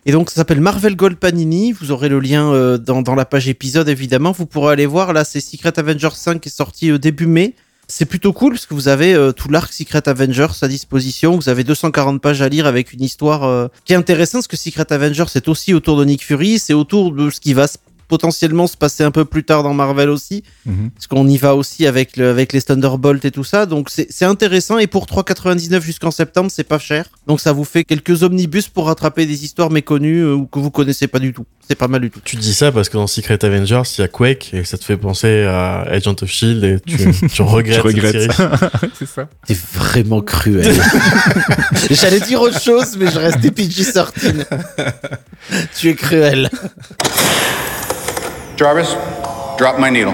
Et donc ça s'appelle Marvel Gold Panini. Vous aurez le lien euh, dans, la page épisode évidemment. Vous pourrez aller voir. Là, c'est Secret Avengers 5 qui est sorti euh, début mai. C'est plutôt cool parce que vous avez tout l'arc Secret Avengers à disposition. Vous avez 240 pages à lire avec une histoire qui est intéressante parce que Secret Avengers c'est aussi autour de Nick Fury, c'est autour de ce qui va se potentiellement se passer un peu plus tard dans Marvel aussi, mhm. parce qu'on y va aussi avec, le, avec les Thunderbolts et tout ça. Donc c'est intéressant et pour 3,99 jusqu'en septembre, c'est pas cher. Donc ça vous fait quelques omnibus pour rattraper des histoires méconnues euh, ou que vous connaissez pas du tout. C'est pas mal du tout. Tu dis ça parce que dans Secret Avengers, il y a Quake et ça te fait penser à Agent of Shield et tu, *laughs* tu regrettes. regrettes. *laughs* c'est ça. T'es vraiment cruel. *laughs* J'allais dire autre chose, mais je restais PG-13. tu es cruel. Jarvis, drop my needle.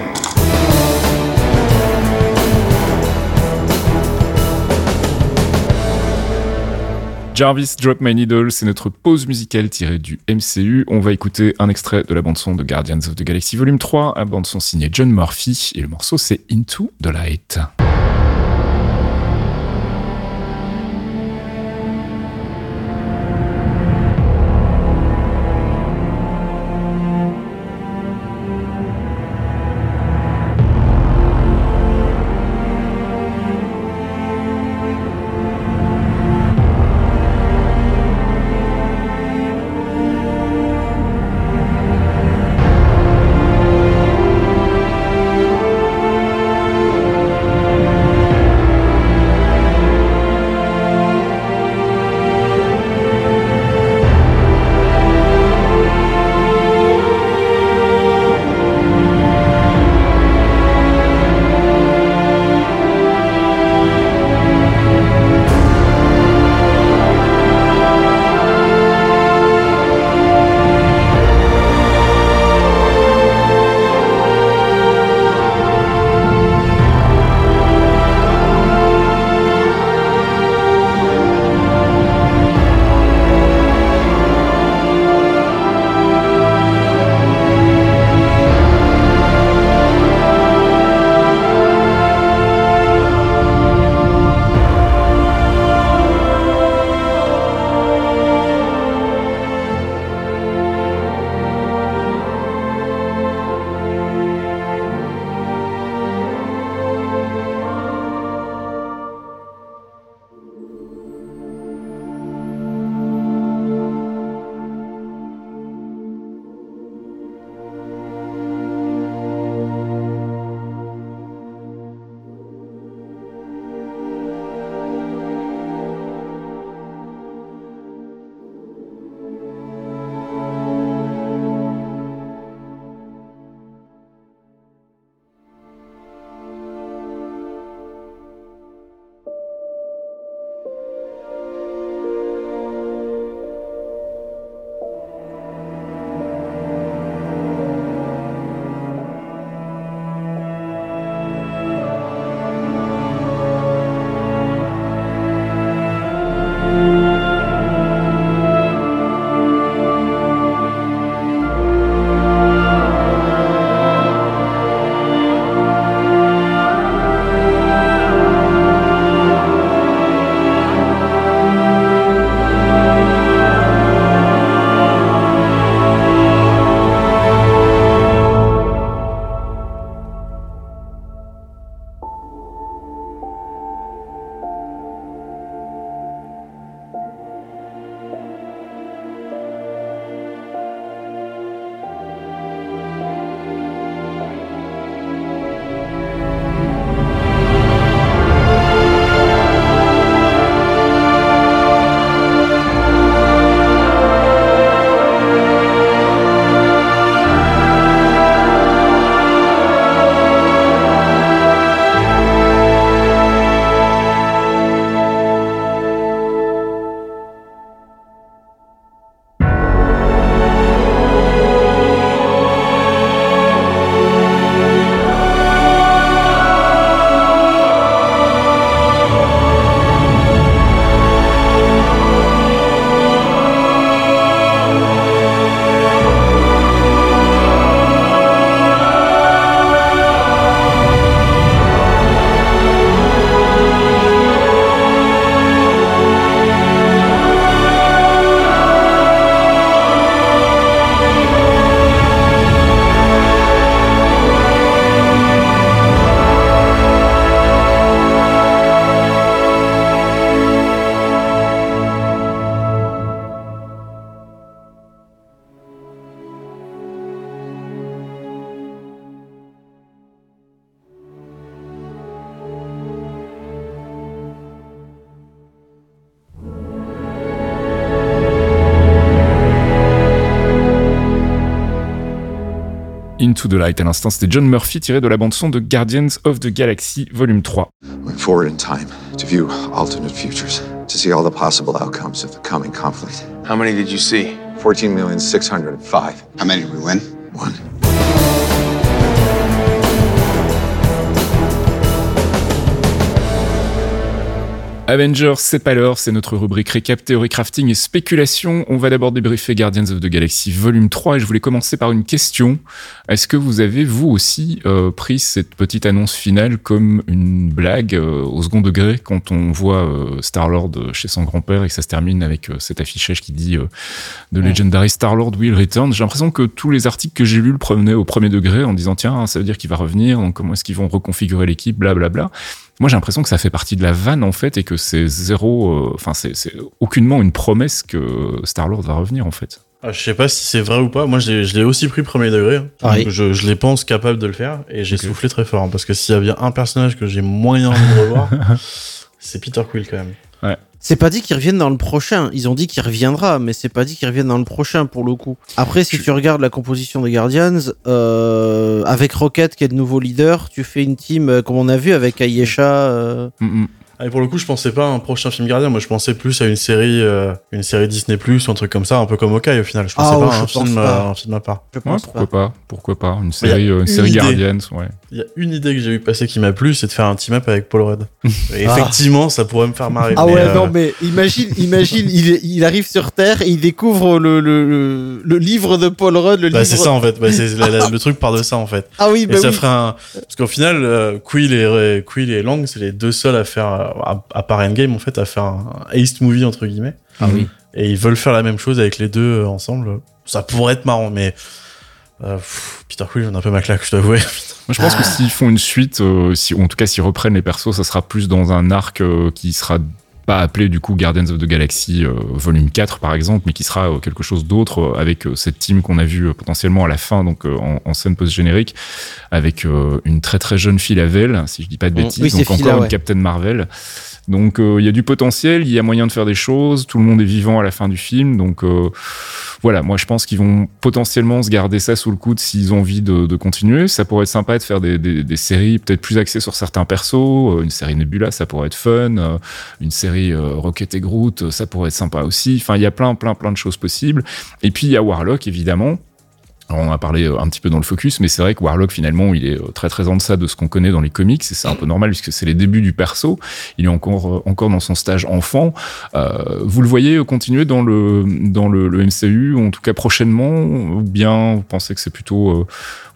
Jarvis Drop My Needle, c'est notre pause musicale tirée du MCU. On va écouter un extrait de la bande-son de Guardians of the Galaxy Volume 3, un bande-son signé John Murphy, et le morceau c'est Into the Light. Into the Light. À l'instant, c'était John Murphy tiré de la bande-son de Guardians of the Galaxy Volume 3. Went forward in time to view alternate futures, to see all the possible outcomes of the coming conflict. How many did you see? 14,605. How many Avengers, c'est pas l'heure, c'est notre rubrique récap, théorie crafting et spéculation. On va d'abord débriefer Guardians of the Galaxy volume 3 et je voulais commencer par une question. Est-ce que vous avez, vous aussi, euh, pris cette petite annonce finale comme une blague euh, au second degré quand on voit euh, Star-Lord chez son grand-père et que ça se termine avec cet affichage qui dit The Legendary Star-Lord will return? J'ai l'impression que tous les articles que j'ai lus le prenaient au premier degré en disant tiens, ça veut dire qu'il va revenir, donc comment est-ce qu'ils vont reconfigurer l'équipe, blablabla. Moi, j'ai l'impression que ça fait partie de la vanne, en fait, et que c'est zéro, euh, enfin, c'est aucunement une promesse que Star-Lord va revenir, en fait. Ah, je sais pas si c'est vrai ou pas. Moi, je l'ai aussi pris premier degré. Hein. Ah je, je les pense capables de le faire, et j'ai soufflé très fort, hein, parce que s'il y a bien un personnage que j'ai moyen de revoir, *laughs* c'est Peter Quill, quand même. Ouais. C'est pas dit qu'ils reviennent dans le prochain. Ils ont dit qu'il reviendra, mais c'est pas dit qu'ils reviennent dans le prochain pour le coup. Après, si tu regardes la composition des Guardians, euh, avec Rocket qui est le nouveau leader, tu fais une team euh, comme on a vu avec Ayesha. Euh... Mm, mm. Ah, et pour le coup, je pensais pas à un prochain film Gardien. Moi, je pensais plus à une série, euh, une série Disney Plus ou un truc comme ça, un peu comme Hawkeye au final. Je pensais ah, pas à un, film, un film à part. pourquoi pas. Pourquoi pas Une série, une série Guardians, ouais. Il y a une idée que j'ai vu passer qui m'a plu, c'est de faire un team-up avec Paul Rudd. *laughs* Et effectivement, ça pourrait me faire marrer. Ah ouais, non, mais imagine, imagine, il, il, arrive sur Terre et il découvre le, le, le, livre de Paul Rudd. Le bah, c'est ça en fait. Bah, c'est le truc part de ça en fait. Ah oui, bah et ça oui. ferait un. Parce qu'au final, euh, Quill et Quill et Lang, c'est les deux seuls à faire, à, à part Endgame en fait, à faire un East movie entre guillemets. Ah oui. Et ils veulent faire la même chose avec les deux euh, ensemble. Ça pourrait être marrant, mais. Euh, Peter Quill, j'en ai un peu ma claque, je t'avoue. Moi, je pense que s'ils font une suite, euh, si, ou en tout cas s'ils reprennent les persos, ça sera plus dans un arc euh, qui sera pas appelé du coup Guardians of the Galaxy euh, volume 4 par exemple, mais qui sera euh, quelque chose d'autre euh, avec cette team qu'on a vu potentiellement à la fin, donc en, en, scène post-générique, avec une très très jeune fille Lavelle, si je dis pas de bêtises, oui, donc encore une Captain Marvel. Donc il y a du potentiel, il y a moyen de faire des choses, tout le monde est vivant à la fin du film, donc voilà, moi je pense qu'ils vont potentiellement se garder ça sous le coude s'ils ont envie de, de, continuer. Ça pourrait être sympa de faire des, des, des séries peut-être plus axées sur certains persos, une série Nebula, ça pourrait être fun, une série Rocket et Groot, ça pourrait être sympa aussi. Enfin, il y a plein, plein, plein de choses possibles. Et puis il y a Warlock évidemment on a parlé euh, un petit peu dans le focus, mais c'est vrai que Warlock finalement il est euh, très très en deçà de ce qu'on connaît dans les comics et c'est un peu normal puisque c'est les débuts du perso. Il est encore euh, encore dans son stage enfant. Vous le voyez continuer dans le dans le, le, MCU, en tout cas prochainement, ou bien vous pensez que c'est plutôt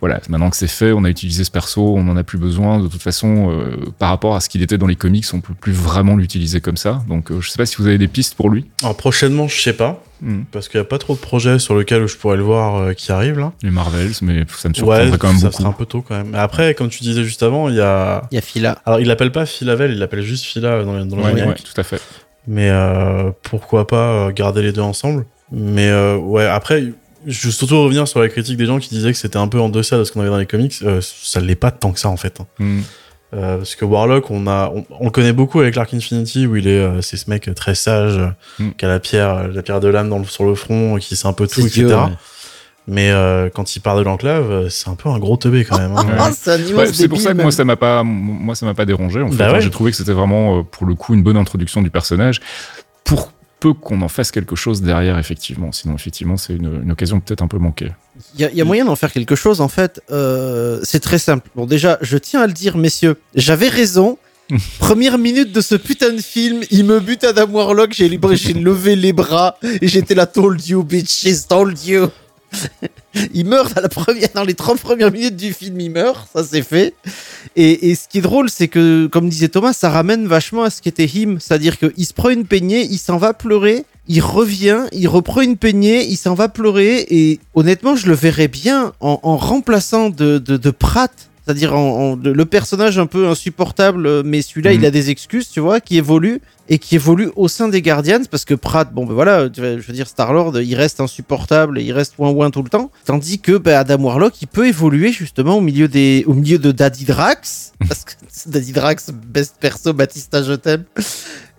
voilà maintenant que c'est fait, on a utilisé ce perso, on n'en a plus besoin. De toute façon, euh, par rapport à ce qu'il était dans les comics, on peut plus vraiment l'utiliser comme ça. Donc je sais pas si vous avez des pistes pour lui. Alors prochainement, je sais pas. Mmh. Parce qu'il n'y a pas trop de projets sur lesquels je pourrais le voir euh, qui arrivent là. Les Marvels, mais ça me surprendrait ouais, quand même ça beaucoup. Ça un peu tôt quand même. Mais après, comme tu disais juste avant, il y a. Il y a Phila. Alors il l'appelle pas Philavel, il l'appelle juste Phila dans, dans le ouais. Ouais, tout à fait. Mais euh, pourquoi pas garder les deux ensemble. Mais euh, ouais, après, je veux surtout revenir sur la critique des gens qui disaient que c'était un peu en deçà de ce qu'on avait dans les comics. Euh, ça l'est pas tant que ça en fait. Hein. Mmh. Euh, parce que Warlock, on a, on, on, le connaît beaucoup avec l'Arc Infinity où il est, euh, c'est ce mec très sage, mm. qui a la pierre, la pierre de l'âme sur le front, qui sait un peu tout, etc. Ouais. Mais euh, quand il part de l'enclave, c'est un peu un gros teubé quand même. Hein. *laughs* Ouais. c'est pour ça que moi ça m'a pas, moi ça m'a pas dérangé. En fait, bah ouais. j'ai trouvé que c'était vraiment pour le coup une bonne introduction du personnage. Pour peu qu'on en fasse quelque chose derrière, effectivement. Sinon, effectivement, c'est une, une, occasion peut-être un peu manquée. Il y, a, y a moyen d'en faire quelque chose, en fait. Euh, c'est très simple. Bon, déjà, je tiens à le dire, messieurs, j'avais raison. *laughs* Première minute de ce putain de film, il me bute Adam Warlock, j'ai levé les bras et j'étais là, told you, bitches, told you. *laughs* il meurt dans, les 30 premières minutes du film, il meurt, ça c'est fait. Et, ce qui est drôle, c'est que, comme disait Thomas, ça ramène vachement à ce qu'était Him, c'est-à-dire qu'il se prend une peignée, il s'en va pleurer, il revient, il reprend une peignée, il s'en va pleurer, et honnêtement, je le verrais bien en, en remplaçant de, de, de Pratt. C'est-à-dire en, en, le personnage un peu insupportable, mais celui-là, mmh. il a des excuses, tu vois, qui évolue et qui évolue au sein des Guardians parce que Pratt, bon ben voilà, je veux dire Star-Lord, il reste insupportable et il reste ouin ouin tout le temps, tandis que ben, Adam Warlock, il peut évoluer justement au milieu des, au milieu de Daddy Drax, parce que *laughs* Daddy Drax, best perso, Batista, je t'aime.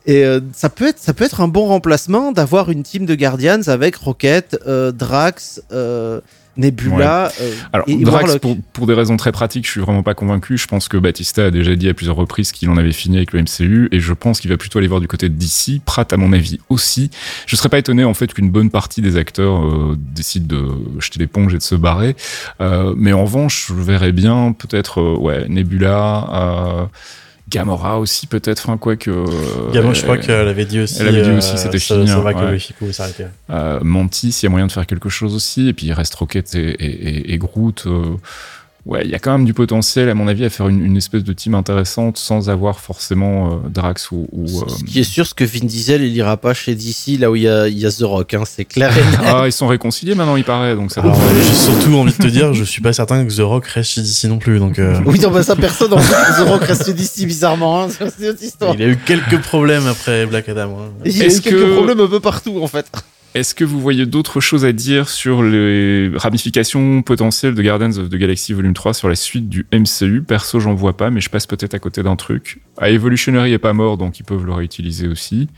Et euh, ça peut être, ça peut être un bon remplacement d'avoir une team de Guardians avec Rocket, euh, Drax. Euh, Nebula euh, Alors, Drax, pour, des raisons très pratiques, je suis vraiment pas convaincu. Je pense que Batista a déjà dit à plusieurs reprises qu'il en avait fini avec le MCU et je pense qu'il va plutôt aller voir du côté de DC. Pratt, à mon avis, aussi. Je serais pas étonné en fait qu'une bonne partie des acteurs euh, décident de jeter l'éponge et de se barrer. Euh, mais en revanche, je verrais bien peut-être ouais Nebula. Gamora aussi peut-être, enfin quoi que. Gamora, je crois qu'elle avait dit aussi. Elle avait dit aussi, c'était fini. Ça, va hein, ouais. que s'arrêter. Euh, Mantis, il y a moyen de faire quelque chose aussi, et puis il reste Rocket et, et, et Groot. Euh, ouais, il y a quand même du potentiel, à mon avis, à faire une, une espèce de team intéressante sans avoir forcément euh, Drax ou. ou euh... Ce qui est sûr, c'est que Vin Diesel, il ira pas chez DC, là où il y a, il y a The Rock, hein, c'est clair. ah, ils sont réconciliés maintenant, il paraît, donc ça Alors, J'ai surtout envie de te dire, je suis pas certain que The Rock reste chez DC non plus, donc. Euh... Oui, non, bah, ça personne, en The Rock reste chez DC, bizarrement, hein, c'est autre histoire. Il a eu quelques problèmes après Black Adam. Hein. Il a eu quelques problèmes un peu partout, en fait. Est-ce que vous voyez d'autres choses à dire sur les ramifications potentielles de Guardians of the Galaxy Volume 3 sur la suite du MCU Perso, j'en vois pas, mais je passe peut-être à côté d'un truc. Ah, Evolutionary est pas mort, donc ils peuvent le réutiliser aussi.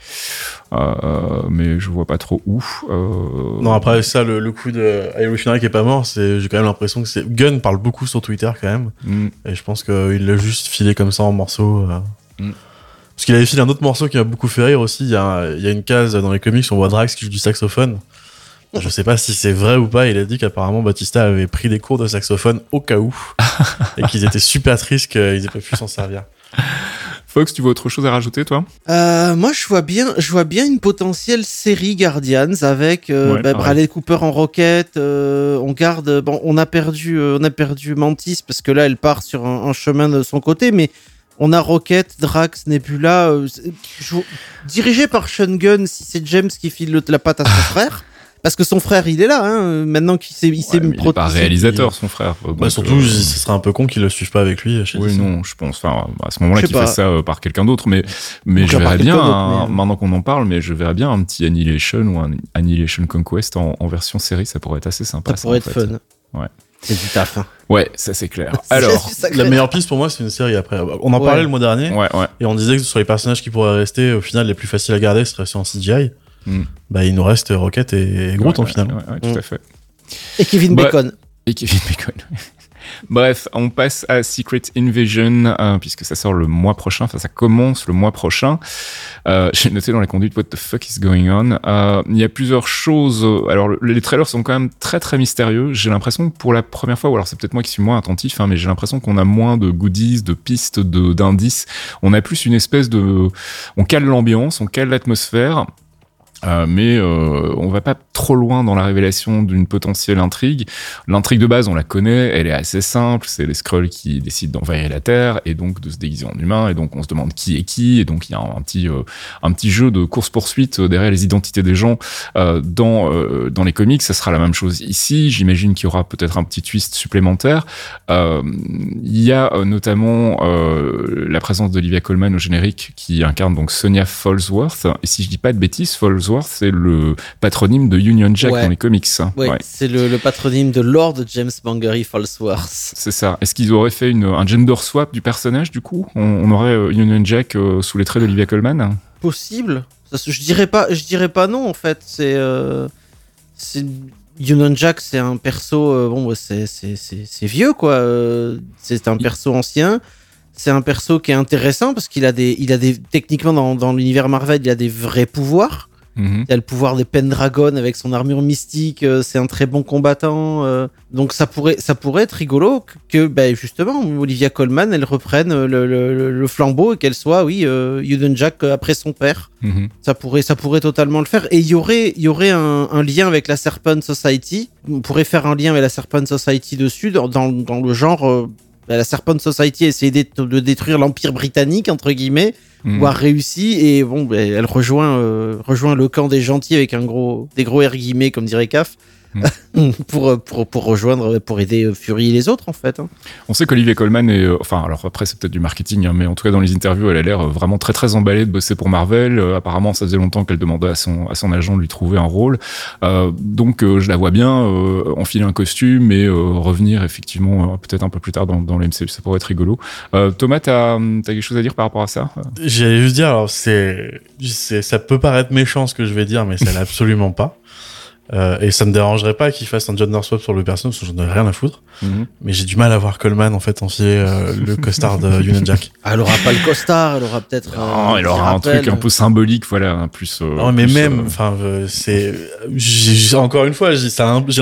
Euh, mais je vois pas trop où. Euh... Non, après ça, le, coup de Evolutionary qui est pas mort, c'est j'ai quand même l'impression que c'est. Gunn parle beaucoup sur Twitter quand même. Mm. Et je pense qu'il l'a juste filé comme ça en morceaux. Euh. Mm. Parce qu'il avait filé un autre morceau qui m'a beaucoup fait rire aussi. Il y, a, il y a une case dans les comics, on voit Drax qui joue du saxophone. *laughs* Je sais pas si c'est vrai ou pas. Il a dit qu'apparemment Batista avait pris des cours de saxophone au cas où *laughs* et qu'ils étaient super tristes qu'ils aient pas pu s'en servir. Fox, tu vois autre chose à rajouter, toi? Euh, Moi, je vois bien, je vois bien une potentielle série Guardians avec euh, bah, Bradley Cooper en roquette. Euh, on garde, bon, on a perdu, euh, on a perdu Mantis parce que là, elle part sur un, un chemin de son côté, mais on a Rocket, Drax, Nebula, euh, dirigé par Sean Gunn, si c'est James qui file la patte à son frère. Parce que son frère, il est là, hein, maintenant qu'il s'est, il s'est ouais, Il est pas réalisateur, son frère. Bah, surtout, euh, ce serait un peu con qu'il le suive pas avec lui. Chez oui, non, je pense. Enfin, à ce moment-là, qu'il fasse ça euh, par quelqu'un d'autre. Mais, mais je verrais bien, maintenant qu'on en parle, mais je verrais bien un petit Annihilation ou un Annihilation Conquest en, en version série. Ça pourrait être assez sympa. Ça, pourrait être fun. Ouais. C'est du taf. Hein. Ouais, ça c'est clair. *laughs* Alors, la meilleure piste pour moi, c'est une série après. On en parlait le mois dernier. Ouais, ouais. Et on disait que sur les personnages qui pourraient rester, au final, les plus faciles à garder, ce serait sur un CGI. Mm. Bah, il nous reste Rocket et Groot en final. Ouais, tout à fait. Et Kevin bah, Bacon. Et Kevin Bacon. *laughs* Bref, on passe à Secret Invasion, euh, puisque ça sort le mois prochain, enfin ça commence le mois prochain. Euh, J'ai noté dans les conduites What the fuck is going on? Euh, il y a plusieurs choses. Alors les trailers sont quand même très très mystérieux. J'ai l'impression pour la première fois, ou alors c'est peut-être moi qui suis moins attentif, hein, mais j'ai l'impression qu'on a moins de goodies, de pistes, d'indices. On a plus une espèce de... On cale l'ambiance, on cale l'atmosphère. Euh, mais euh, on va pas trop loin dans la révélation d'une potentielle intrigue. L'intrigue de base, on la connaît, elle est assez simple. C'est les Skrulls qui décident d'envahir la Terre et donc de se déguiser en humain. Et donc on se demande qui est qui. Et donc il y a un, petit euh, un petit jeu de course poursuite derrière les identités des gens euh, dans dans les comics. Ça sera la même chose ici. J'imagine qu'il y aura peut-être un petit twist supplémentaire. Il y a notamment la présence d'Olivia Colman au générique qui incarne donc Sonia Falsworth. Et si je dis pas de bêtises, C'est le patronyme de Union Jack dans les comics. Ouais, c'est le, patronyme de Lord James Bangery Falsworth. C'est ça. Est-ce qu'ils auraient fait une, un gender swap du personnage du coup? On, aurait euh, Union Jack euh, sous les traits d'Olivia Colman? Possible. je dirais pas, je dirais pas non en fait. C'est euh, Union Jack, c'est un perso. bon, c'est vieux quoi. c'est un perso ancien c'est un perso qui est intéressant parce qu'il a des, il a des, techniquement dans, dans l'univers Marvel, il a des vrais pouvoirs. Mhm. Il a le pouvoir des Pendragon avec son armure mystique. Euh, c'est un très bon combattant. Euh. donc ça pourrait, ça pourrait être rigolo que, ben, justement, Olivia Colman, elle reprenne le, le, le flambeau et qu'elle soit, oui, euh, Jack après son père. Mhm. Ça pourrait, ça pourrait totalement le faire. Et il y aurait, il y aurait un, un, lien avec la Serpent Society. On pourrait faire un lien avec la Serpent Society dessus dans, dans, dans le genre. Euh, la Serpent Society a essayé de, détruire l'Empire britannique, entre guillemets mmh. ou a réussi et bon, ben, elle rejoint, euh, rejoint le camp des gentils avec un gros, des gros R guillemets comme dirait CAF. *laughs* Pour, pour, pour, rejoindre, pour aider euh, Fury et les autres, en fait. Hein. On sait qu'Olivier Coleman est, euh, enfin, alors après, c'est peut-être du marketing, hein, mais en tout cas, dans les interviews, elle a l'air vraiment très, très emballée de bosser pour Marvel. apparemment, ça faisait longtemps qu'elle demandait à son, à son agent de lui trouver un rôle. donc, je la vois bien enfiler un costume et revenir, effectivement, peut-être un peu plus tard dans, dans le MCU. Ça pourrait être rigolo. Thomas, t'as as quelque chose à dire par rapport à ça? J'allais juste dire, alors, c'est, ça peut paraître méchant ce que je vais dire, mais ça l'est *laughs* absolument pas. Euh, et ça me dérangerait pas qu'il fasse un John Northwap sur le personnage, parce que j'en ai rien à foutre. Mhm. Mais j'ai du mal à voir Coleman, en fait, enfiler euh, *laughs* le costard de Union Jack. Ah, elle aura pas le costard, elle aura peut-être. Non, elle aura un truc un peu symbolique, voilà, un plus. Euh, non, mais même, enfin, c'est. Encore une fois, j'ai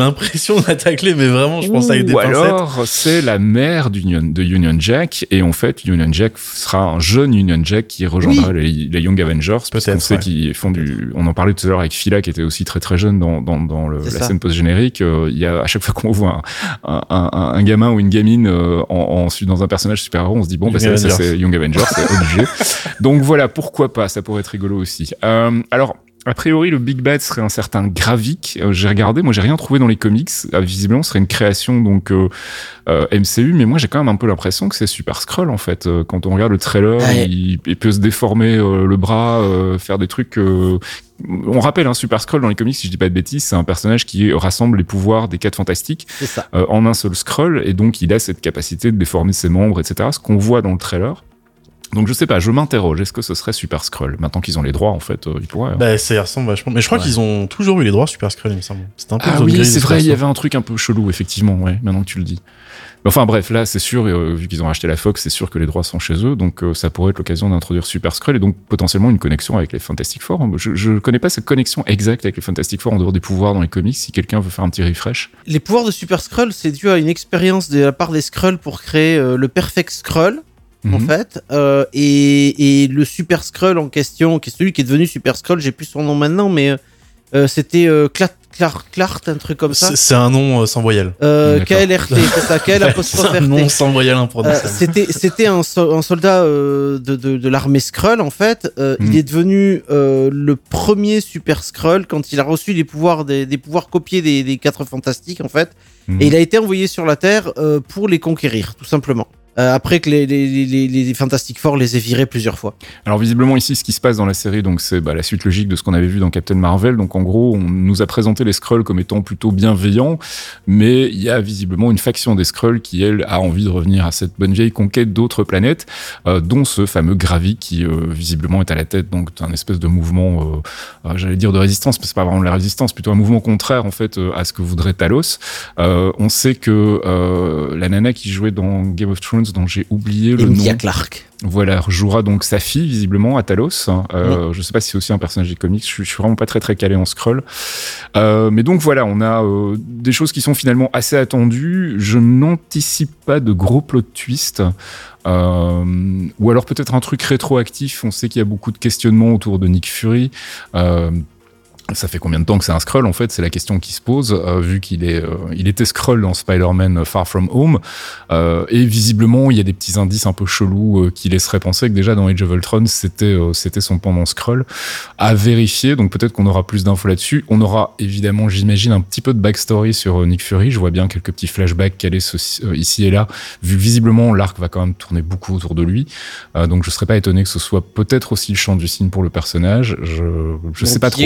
l'impression d'attaquer, mais vraiment, je pense avec des Ou alors, c'est la mère d'Union, de Union Jack, et en fait, Union Jack sera un jeune Union Jack qui rejoindra les, Young Avengers. Parce qu'on sait qu'ils font du. On en parlait tout à l'heure avec Phila, qui était aussi très très jeune dans dans, la scène post-générique, euh, il y a à chaque fois qu'on voit un, gamin ou une gamine euh, en, dans un personnage super-héros, on se dit bon, bah, ça, c'est Young Avengers, c'est *laughs* obligé. Donc voilà, pourquoi pas, ça pourrait être rigolo aussi. Euh, alors, a priori, le Big Bad serait un certain Gravik. j'ai regardé, moi j'ai rien trouvé dans les comics. visiblement, ce serait une création donc MCU, mais moi j'ai quand même un peu l'impression que c'est Super Skrull en fait. quand on regarde le trailer, il, peut se déformer le bras, faire des trucs on rappelle un hein, Super Skrull dans les comics, si je dis pas de bêtises, c'est un personnage qui rassemble les pouvoirs des quatre fantastiques euh, en un seul Skrull, et donc il a cette capacité de déformer ses membres, etc. Ce qu'on voit dans le trailer. Donc je sais pas, je m'interroge, est-ce que ce serait Super Skrull Maintenant qu'ils ont les droits, en fait, euh, ils pourraient. Hein. Bah, ça ressemble vachement. Mais je crois qu'ils ont toujours eu les droits Super Skrull, il me semble. C'était un peu ah oui, c'est vrai, il y avait un truc un peu chelou, effectivement, ouais, maintenant que tu le dis. Enfin bref, là c'est sûr, euh, vu qu'ils ont acheté la Fox, c'est sûr que les droits sont chez eux, donc euh, ça pourrait être l'occasion d'introduire Super Skrull et donc potentiellement une connexion avec les Fantastic Four. Je, ne connais pas cette connexion exacte avec les Fantastic Four en dehors des pouvoirs dans les comics. Si quelqu'un veut faire un petit refresh. Les pouvoirs de Super Skrull, c'est dû à une expérience de la part des Skrulls pour créer euh, le Perfect Skrull. En mhm. fait, et, le Super Skrull en question, qui est celui qui est devenu Super Skrull, j'ai plus son nom maintenant, mais c'était Clark, un truc comme ça. C'est un nom euh, sans voyelle. Euh, KLRT, c'est ça, *laughs* KL apostrophe un nom sans voyelle euh, C'était c'était un, un, soldat euh, de, de, de l'armée Skrull en fait. Euh, Il hmm. est devenu le premier Super Skrull quand il a reçu les pouvoirs des, des pouvoirs copiés des, des quatre fantastiques en fait. Hmm. Et il a été envoyé sur la Terre pour les conquérir, tout simplement. Euh, après que les, les, les, les, Fantastic Four les aient virés plusieurs fois. Alors visiblement ici, ce qui se passe dans la série, donc c'est bah, la suite logique de ce qu'on avait vu dans Captain Marvel. Donc en gros, on nous a présenté les Skrulls comme étant plutôt bienveillants, mais il y a visiblement une faction des Skrulls qui elle a envie de revenir à cette bonne vieille conquête d'autres planètes, euh, dont ce fameux Gravi qui euh, visiblement est à la tête donc d'un espèce de mouvement, j'allais dire de résistance, mais c'est pas vraiment de la résistance, plutôt un mouvement contraire en fait à ce que voudrait Talos. on sait que la nana qui jouait dans Game of Thrones dont j'ai oublié le nom. Clark. Voilà, jouera donc sa fille visiblement à Talos. Euh, Je sais pas si c'est aussi un personnage des comics. Je, suis vraiment pas très très calé en scroll. Euh, mais donc voilà, on a euh, des choses qui sont finalement assez attendues. Je n'anticipe pas de gros plot twist. Euh, ou alors peut-être un truc rétroactif. On sait qu'il y a beaucoup de questionnements autour de Nick Fury. Euh, ça fait combien de temps que c'est un Skrull en fait? C'est la question qui se pose, euh, vu qu'il est, euh, il était Skrull dans Spider-Man Far From Home, euh, et visiblement il y a des petits indices un peu chelous qui laisseraient penser que déjà dans Age of Ultron c'était c'était son pendant Skrull. À vérifier, donc peut-être qu'on aura plus d'infos là-dessus. On aura évidemment, j'imagine, un petit peu de backstory sur Nick Fury. Je vois bien quelques petits flashbacks calés ici et là, vu visiblement l'arc va quand même tourner beaucoup autour de lui. donc je serais pas étonné que ce soit peut-être aussi le champ du signe pour le personnage. Je je sais pas trop.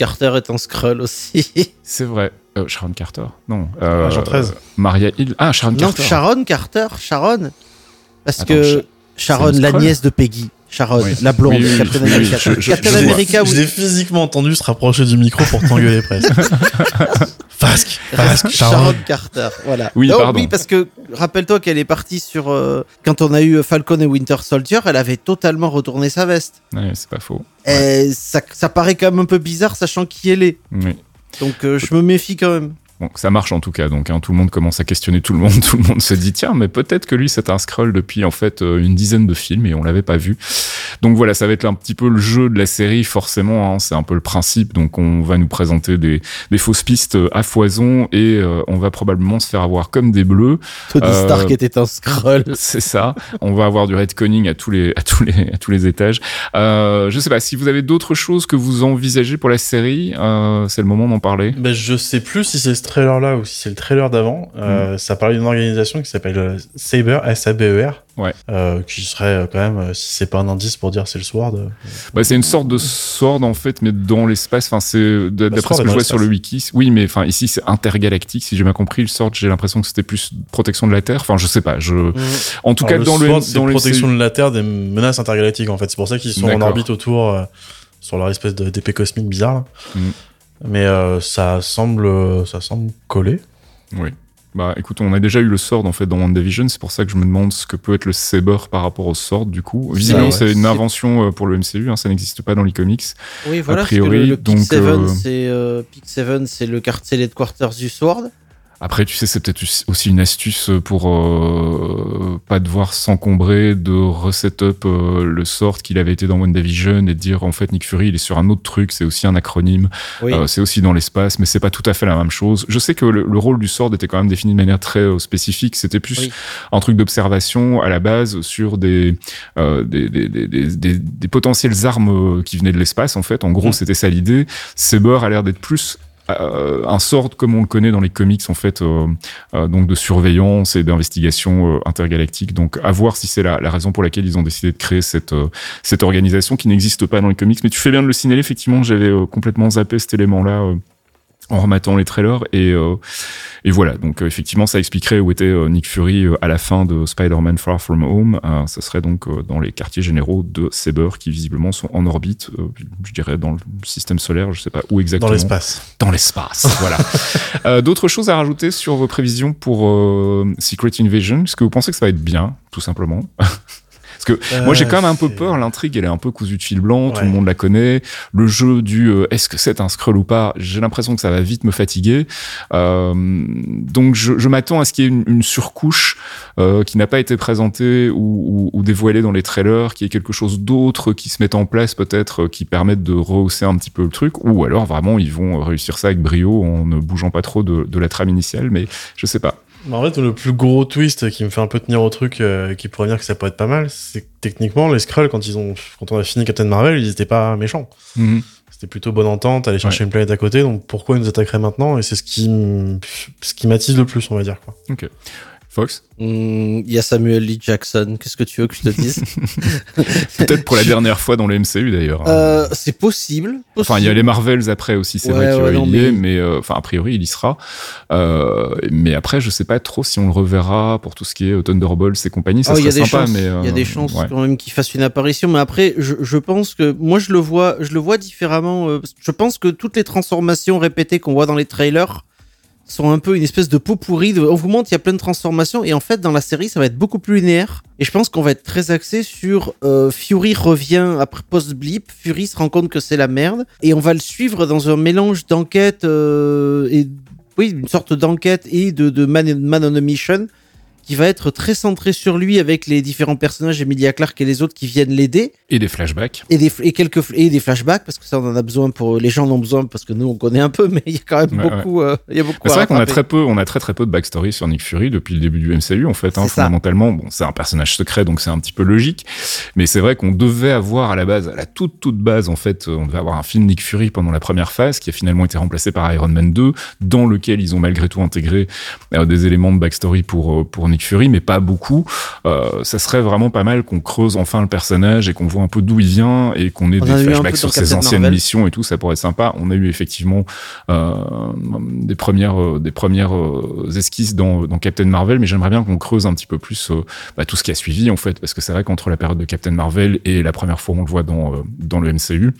Carter est un Skrull aussi. *laughs* C'est vrai. Euh, Sharon Carter Non. Euh, Agent 13. Maria Hill. Ah, Sharon Carter. Non, Sharon Carter. Sharon. Parce que Sharon, la nièce de Peggy. Sharon, la blonde, Captain America. Captain America, oui. J'ai physiquement entendu se rapprocher du micro pour t'engueuler presque. *laughs* Fasque, Fasque, Sharon. Carter, voilà. Oui, pardon. oui parce que rappelle-toi qu'elle est partie sur euh, quand on a eu Falcon et Winter Soldier, elle avait totalement retourné sa veste. Ouais, c'est pas faux. Et ça, ça paraît quand même un peu bizarre, sachant qui elle est. Oui. Donc euh, je me méfie quand même. Bon, ça marche en tout cas, donc hein, tout le monde commence à questionner tout le monde, *laughs* tout le monde se dit tiens, mais peut-être que lui c'est un scroll depuis en fait euh, une dizaine de films et on l'avait pas vu. Donc voilà, ça va être un petit peu le jeu de la série, forcément, hein, c'est un peu le principe. Donc on va nous présenter des, des fausses pistes à foison et euh, on va probablement se faire avoir comme des bleus. Tony euh, Stark était un scroll. *laughs* C'est ça. On va avoir du redconning à tous les à tous les à tous les étages. Euh, je sais pas si vous avez d'autres choses que vous envisagez pour la série, euh, c'est le moment d'en parler. Ben je sais plus si c'est trailer-là ou si c'est le trailer d'avant, euh, mm. ça parlait d'une organisation qui s'appelle euh, Saber, S-A-B-E-R. Ouais. Euh, qui serait quand même, si c'est pas un indice pour dire c'est le Sword. Bah, c'est une sorte de Sword en fait, mais dans l'espace. Enfin, c'est d'après ce que je vois sur le wiki. Oui, mais enfin ici c'est intergalactique. Si j'ai bien compris, le Sword, j'ai l'impression que c'était plus protection de la Terre. Enfin, je sais pas. Je. Mm. En tout cas, dans le, dans protection de la Terre des menaces intergalactiques en fait. C'est pour ça qu'ils sont en orbite autour sur leur espèce d'épée cosmique bizarre. Mm. Mais euh, ça semble, ça semble coller. Oui. Bah écoute, on a déjà eu le Sword en fait dans WandaVision, c'est pour ça que je me demande ce que peut être le Saber par rapport au Sword du coup. Visiblement, c'est une invention euh, pour le MCU, hein, ça n'existe pas dans les comics. Oui, voilà, a priori. le, donc, euh, c'est euh, 7, c'est le quartier headquarters du Sword. Après, tu sais, c'est peut-être aussi une astuce pour euh, pas devoir s'encombrer de reset-up euh, le sort qu'il avait été dans WandaVision et de dire en fait Nick Fury il est sur un autre truc, c'est aussi un acronyme, euh, c'est aussi dans l'espace, mais c'est pas tout à fait la même chose. Je sais que le, rôle du sort était quand même défini de manière très euh, spécifique, c'était plus un truc d'observation à la base sur des des, des, des, des, potentielles armes qui venaient de l'espace en fait. En gros, mm. c'était ça l'idée. Saber a l'air d'être plus euh, un sort comme on le connaît dans les comics en fait, euh, euh, donc de surveillance et d'investigation intergalactique. Donc à voir si c'est la, raison pour laquelle ils ont décidé de créer cette cette organisation qui n'existe pas dans les comics. Mais tu fais bien de le signaler. Effectivement, j'avais complètement zappé cet élément-là en remettant les trailers et et voilà, donc euh, effectivement, ça expliquerait où était euh, Nick Fury euh, à la fin de Spider-Man Far From Home. ce serait donc dans les quartiers généraux de Saber qui visiblement sont en orbite, je dirais dans le système solaire, je sais pas où exactement. Dans l'espace. Dans l'espace, *laughs* voilà. D'autres choses à rajouter sur vos prévisions pour Secret Invasion? Est-ce que vous pensez que ça va être bien, tout simplement? Parce que moi, j'ai quand même un peu peur. L'intrigue, elle est un peu cousue de fil blanc. Tout le monde la connaît. Le jeu du euh, est-ce que c'est un scroll ou pas J'ai l'impression que ça va vite me fatiguer. Euh, donc, je, je m'attends à ce qu'il y ait une, une surcouche euh, qui n'a pas été présentée ou, ou, ou, dévoilée dans les trailers, qu'il y ait quelque chose d'autre qui se mette en place, peut-être, euh, qui permette de rehausser un petit peu le truc. Ou alors, vraiment, ils vont réussir ça avec brio en ne bougeant pas trop de, de la trame initiale. Mais je sais pas. En fait, le plus gros twist qui me fait un peu tenir au truc, euh, qui pourrait dire que ça pourrait être pas mal, c'est que techniquement, les Skrulls, quand ils ont, quand on a fini Captain Marvel, ils étaient pas méchants. Mhm. C'était plutôt bonne entente, aller chercher une planète à côté, donc pourquoi ils nous attaqueraient maintenant? Et c'est ce qui, ce qui m'attise le plus, on va dire, quoi. Ok. Fox hmm, Il y a Samuel Lee Jackson. Qu'est-ce que tu veux que je te dise *laughs* *laughs* Peut-être pour la dernière fois dans le MCU d'ailleurs. Euh, c'est possible, Enfin, il y a les Marvels après aussi, c'est vrai qu'il y est, mais euh, enfin a priori il y sera. Euh, mais après, je sais pas trop si on le reverra pour tout ce qui est Thunderbolts et compagnie. Ça oh, serait sympa, mais il y a des chances quand même qu'il fasse une apparition. Mais après, je, je, pense que moi je le vois, je le vois différemment. je pense que toutes les transformations répétées qu'on voit dans les trailers sont un peu une espèce de peau pourrie. On vous montre, il y a plein de transformations. Et en fait, dans la série, ça va être beaucoup plus linéaire. Et je pense qu'on va être très axé sur euh, Fury revient après post-blip. Fury se rend compte que c'est la merde. Et on va le suivre dans un mélange d'enquête euh, et. Oui, une sorte d'enquête et de, man on a mission qui va être très centré sur lui avec les différents personnages, Emilia Clarke et les autres qui viennent l'aider. Et des flashbacks. Et des, et quelques, et des flashbacks, parce que ça, on en a besoin pour, les gens en ont besoin parce que nous, on connaît un peu, mais il y a quand même beaucoup, euh, il y a beaucoup C'est vrai qu'on a très peu, on a très très peu de backstory sur Nick Fury depuis le début du MCU, en fait, hein, fondamentalement. Bon, c'est un personnage secret, donc c'est un petit peu logique. Mais c'est vrai qu'on devait avoir à la base, à la toute toute base, en fait, on devait avoir un film Nick Fury pendant la première phase, qui a finalement été remplacé par Iron Man 2, dans lequel ils ont malgré tout intégré euh, des éléments de backstory pour, euh, pour Nick Fury, mais pas beaucoup euh, ça serait vraiment pas mal qu'on creuse enfin le personnage et qu'on voit un peu d'où il vient et qu'on ait des flashbacks sur ses anciennes missions et tout. Ça pourrait être sympa. On a eu effectivement euh, des premières, euh, des premières esquisses dans, dans Captain Marvel, mais j'aimerais bien qu'on creuse un petit peu plus bah, tout ce qui a suivi en fait, parce que c'est vrai qu'entre la période de Captain Marvel et la première fois où on le voit dans, dans le MCU,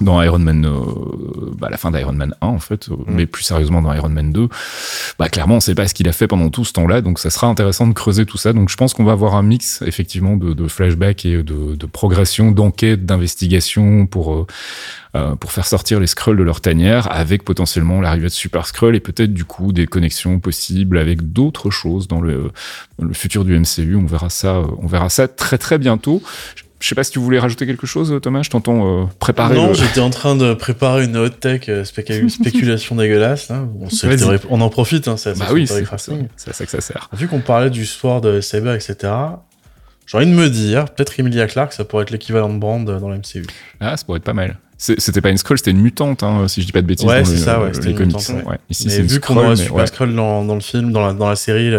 dans Iron Man, euh, bah, la fin d'Iron Man 1 en fait, euh, mm. mais plus sérieusement dans Iron Man 2, bah clairement on sait pas ce qu'il a fait pendant tout ce temps-là, donc ça sera intéressant de creuser tout ça. Donc je pense qu'on va avoir un mix effectivement de, de flashback et de, de progression, d'enquête, d'investigation pour euh, pour faire sortir les Skrulls de leur tanière, avec potentiellement l'arrivée de Super Skrull et peut-être du coup des connexions possibles avec d'autres choses dans le, dans le futur du MCU. On verra ça, on verra ça très très bientôt. Je sais pas si tu voulais rajouter quelque chose, Thomas. Je t'entends euh, préparer. Non, j'étais en train de préparer une hot tech euh, *laughs* spéculation dégueulasse. On, on, en profite, hein, c'est bah oui, c'est à ça que ça sert. Vu qu'on parlait du Sword, de Saber, etc. J'ai envie de me dire, peut-être Emilia Clarke, ça pourrait être l'équivalent de Brand dans la MCU. Ah, ça pourrait être pas mal. C'était pas une Skrull, c'était une mutante, hein, si je dis pas de bêtises. Ouais, c'est ça, ouais, c'était une mutante. Ouais. Ici, mais vu qu'on aurait Super Skrull dans, dans, le film, dans la, dans la série,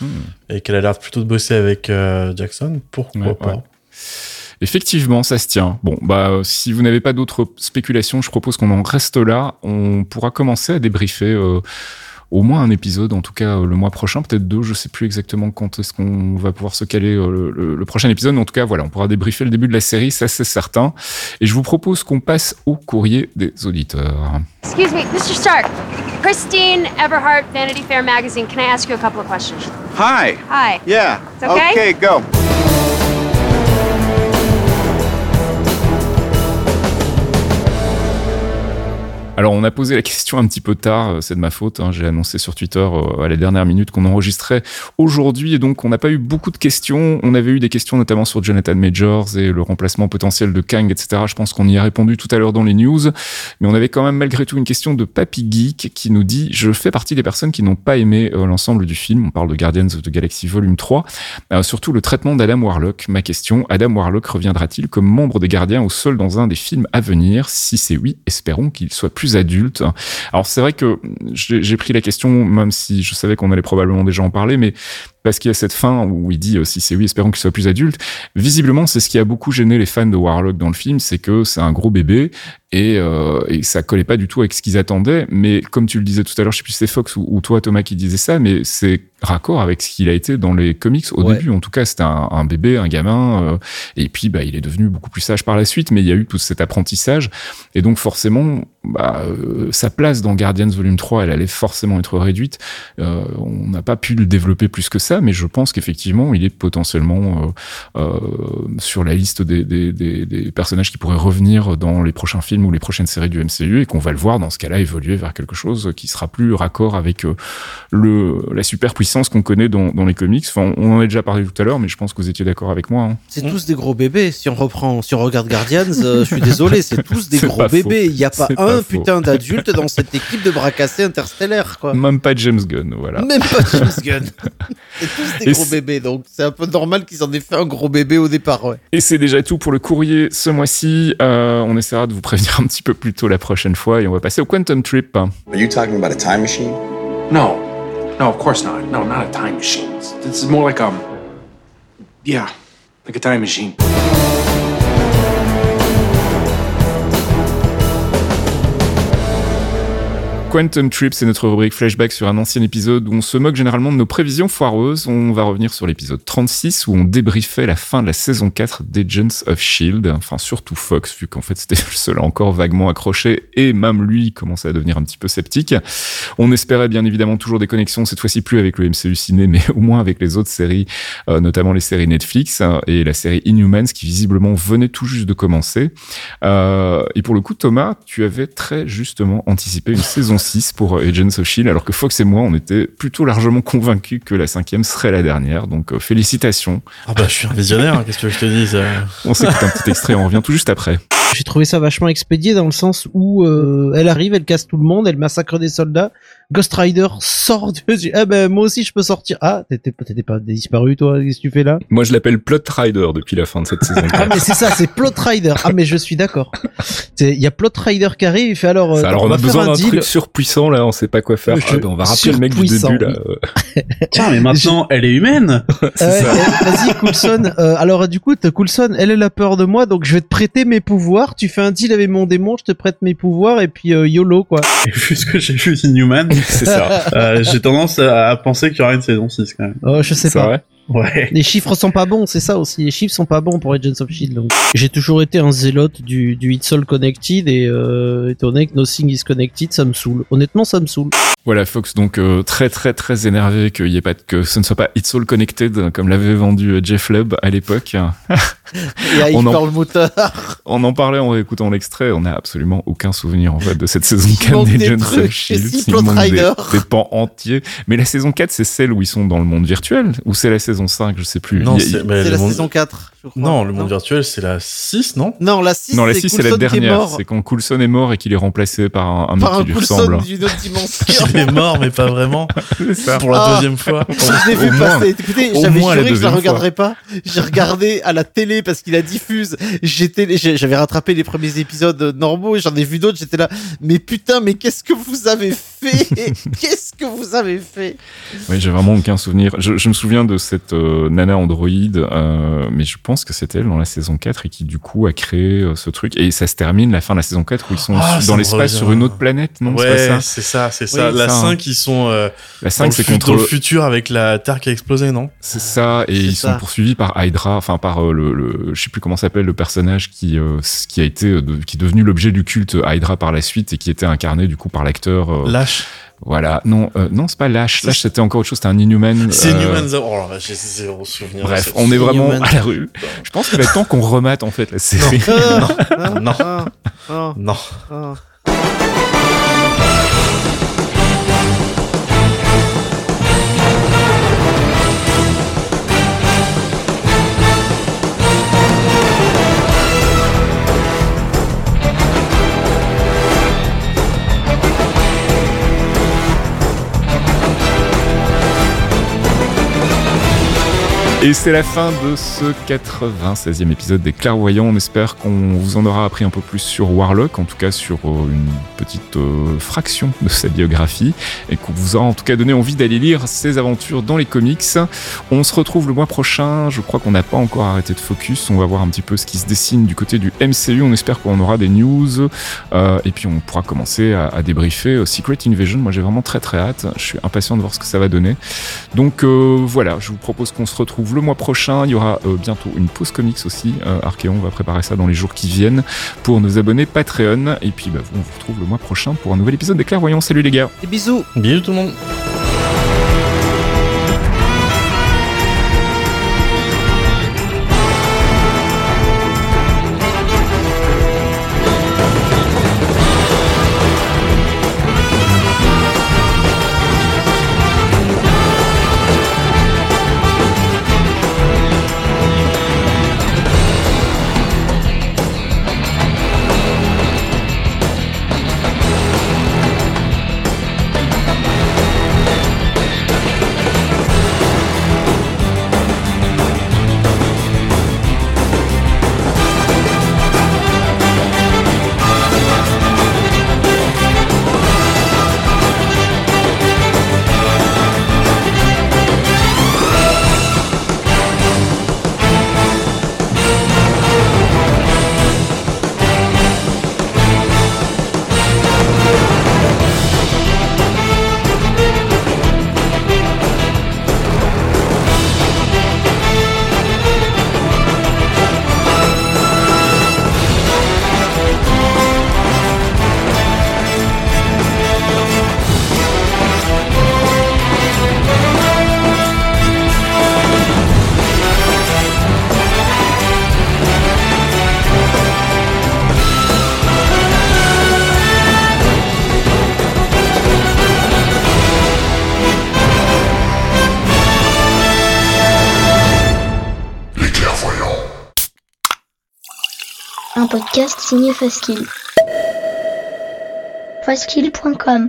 hmm. et qu'elle a l'air plutôt de bosser avec euh, Jackson, pourquoi pas? Effectivement, ça se tient. Bon, bah, si vous n'avez pas d'autres spéculations, je propose qu'on en reste là. On pourra commencer à débriefer. Euh, au moins un épisode, en tout cas le mois prochain, peut-être deux, je sais plus exactement quand est-ce qu'on va pouvoir se caler le, prochain épisode. Mais en tout cas, voilà, on pourra débriefer le début de la série, ça c'est certain. Et je vous propose qu'on passe au courrier des auditeurs. Excuse me, Mr. Stark. Christine Everhart, Vanity Fair magazine. Can I ask you a couple of questions? Hi. Hi. Yeah. It's okay? Okay, go. Alors on a posé la question un petit peu tard, euh, c'est de ma faute, hein. j'ai annoncé sur Twitter euh, à la dernière minute qu'on enregistrait aujourd'hui et donc on n'a pas eu beaucoup de questions. On avait eu des questions notamment sur Jonathan Majors et le remplacement potentiel de Kang, etc. Je pense qu'on y a répondu tout à l'heure dans les news, mais on avait quand même malgré tout une question de Papy Geek qui nous dit « Je fais partie des personnes qui n'ont pas aimé euh, l'ensemble du film, on parle de Guardians of the Galaxy Volume 3, surtout le traitement d'Adam Warlock. Ma question, Adam Warlock reviendra-t-il comme membre des Gardiens au sol dans un des films à venir? Si c'est oui, espérons qu'il soit plus adultes. Alors c'est vrai que j'ai pris la question, même si je savais qu'on allait probablement déjà en parler, mais parce qu'il y a cette fin où il dit euh, si c'est oui, espérons qu'il soit plus adulte. Visiblement, c'est ce qui a beaucoup gêné les fans de Warlock dans le film, c'est que c'est un gros bébé et, euh, et ça collait pas du tout avec ce qu'ils attendaient. Mais comme tu le disais tout à l'heure, je sais plus si c'est Fox ou, toi Thomas qui disait ça, mais c'est raccord avec ce qu'il a été dans les comics au début. En tout cas, c'était un, bébé, un gamin, euh, et puis bah il est devenu beaucoup plus sage par la suite. Mais il y a eu tout cet apprentissage et donc forcément, bah, euh, sa place dans Guardians Volume 3, elle allait forcément être réduite. Euh, on n'a pas pu le développer plus que ça mais je pense qu'effectivement, il est potentiellement euh, euh, sur la liste des, des, des, des, personnages qui pourraient revenir dans les prochains films ou les prochaines séries du MCU et qu'on va le voir dans ce cas-là évoluer vers quelque chose qui sera plus raccord avec euh, le, la super puissance qu'on connaît dans, dans, les comics. Enfin, on en a déjà parlé tout à l'heure, mais je pense que vous étiez d'accord avec moi. Hein. C'est tous des gros bébés. Si on reprend, si on regarde Guardians, je suis désolé, *laughs* c'est tous des gros bébés. Il n'y a pas un putain d'adulte dans cette équipe de bras cassés interstellaires, quoi. Même pas James Gunn, voilà. Même pas James *laughs* Gunn. *laughs* C'est tous des gros bébés, donc c'est un peu normal qu'ils en aient fait un gros bébé au départ, ouais. Et c'est déjà tout pour le courrier ce mois-ci. Euh, on essaiera de vous prévenir un petit peu plus tôt la prochaine fois et on va passer au Quantum Trip. Are you talking about a time machine? No. No, of course not. No, not a time machine. This is more like um yeah, like a time machine. Quantum Trip, c'est notre rubrique flashback sur un ancien épisode où on se moque généralement de nos prévisions foireuses. On va revenir sur l'épisode 36 où on débriefait la fin de la saison 4 d'Agents of Shield. Enfin, surtout Fox, vu qu'en fait c'était *laughs* le seul encore vaguement accroché et même lui commençait à devenir un petit peu sceptique. On espérait bien évidemment toujours des connexions, cette fois-ci plus avec le MCU ciné, mais *laughs* au moins avec les autres séries, euh, notamment les séries Netflix hein, et la série Inhumans qui visiblement venait tout juste de commencer. Euh, et pour le coup, Thomas, tu avais très justement anticipé une saison 6 pour euh, Agents of Shield, alors que Fox et moi, on était plutôt largement convaincus que la cinquième serait la dernière. Donc, euh, félicitations. Ah bah, je suis un visionnaire, hein, qu'est-ce que je te dis *laughs* On s'écoute un petit extrait, on revient tout juste après. J'ai trouvé ça vachement expédié dans le sens où euh, elle arrive, elle casse tout le monde, elle massacre des soldats. Ghost Rider sort de... Ah ben moi aussi je peux sortir. Ah t'étais pas disparu toi Qu'est-ce que tu fais là? Moi je l'appelle Plot Rider depuis la fin de cette saison. *laughs* ah mais c'est ça, c'est Plot Rider. Ah mais je suis d'accord. Il y a Plot Rider qui arrive, il fait alors. Euh, alors on, a besoin d'un truc surpuissant là, on sait pas quoi faire. Ah, ben, on va rappeler le mec du début là. *laughs* Tiens mais maintenant elle est humaine. *laughs* Vas-y Coulson. Euh, alors du coup Coulson, elle elle a peur de moi donc je vais te prêter mes pouvoirs tu fais un deal avec mon démon, je te prête mes pouvoirs et puis euh, YOLO quoi. *laughs* Et vu ce que j'ai vu Inhuman, c'est ça. Euh, j'ai tendance à, penser qu'il y aura une saison 6 quand même. Oh, je sais pas. Vrai? Ouais. Les chiffres sont pas bons, c'est ça aussi. Les chiffres sont pas bons pour Agents of Shield. Donc. J'ai toujours été un zélote du, du It's All Connected et euh, étant donné que Nothing is Connected, ça me saoule. Honnêtement, ça me saule. Voilà, Fox donc euh, très très très énervé qu'il y ait pas que ce ne soit pas It's All Connected comme l'avait vendu euh, Jeff Lubb à l'époque. *laughs* on en, le moteur. *laughs* On en parlait en écoutant l'extrait, on n'a absolument aucun souvenir en fait de cette saison 4 d'Agents of Shield. Il manque des, des pans entiers. Mais la saison 4, c'est celle où ils sont dans le monde virtuel ou c'est la saison 5, je sais plus. Non, c'est la saison 4. Non, le monde virtuel, c'est la 6, non? Non, la 6, non, la 6 c'est la dernière. C'est quand Coulson est mort et qu'il est remplacé par un, un mec qui lui ressemble. d'une autre dimension. *laughs* Il est mort, mais pas vraiment. *laughs* ça. Pour la ah. deuxième fois. Je l'ai vu passer. Écoutez, j'avais juré que je la regarderais pas. J'ai regardé à la télé parce qu'il la diffuse. J'étais, j'avais rattrapé les premiers épisodes normaux et j'en ai vu d'autres. J'étais là, mais putain, mais qu'est-ce que vous avez fait? *laughs* Qu'est-ce que vous avez fait? Oui, j'ai vraiment aucun souvenir. Je, je, me souviens de cette euh, nana androïde, euh, mais je pense pense que c'était elle dans la saison 4 et qui du coup a créé euh, ce truc. Et ça se termine la fin de la saison 4 où ils sont ah, dans l'espace sur une autre planète, non? Ouais, c'est ça, c'est ça. la 5, ils sont euh, la 5, c'est contre le futur avec la Terre qui a explosé, non? C'est ça, et ils sont poursuivis par Hydra, enfin par euh, le, le, je sais plus comment s'appelle le personnage qui qui a été qui est devenu l'objet du culte Hydra par la suite et qui était incarné du coup par l'acteur Lâche. Voilà, non, euh, non, c'est pas Lâche. Lâche, c'était encore autre chose, c'était un Inhuman. C'est euh... Inhuman, oh là, j'ai zéro souvenir. Bref, on est vraiment à la rue. Je pense qu'il va être temps qu'on remate en fait la série. non, non, non. non. non. Et c'est la fin de ce 96e épisode des Clairvoyants. On espère qu'on vous en aura appris un peu plus sur Warlock, en tout cas sur euh, une petite euh, fraction de sa biographie, et qu'on vous aura en tout cas donné envie d'aller lire ses aventures dans les comics. On se retrouve le mois prochain. Je crois qu'on n'a pas encore arrêté de focus. On va voir un petit peu ce qui se dessine du côté du MCU. On espère qu'on aura des news, euh, et puis on pourra commencer à, à débriefer Secret Invasion. Moi, j'ai vraiment très très hâte. Je suis impatient de voir ce que ça va donner. Donc voilà, je vous propose qu'on se retrouve le mois prochain. Il y aura euh, bientôt une pause comics aussi. Euh, Archeon va préparer ça dans les jours qui viennent pour nos abonnés Patreon. Et puis bah, on vous retrouve le mois prochain pour un nouvel épisode des Clairvoyants. Salut les gars. Et bisous. Bisous tout le monde. Signé Faskill. Faskill.com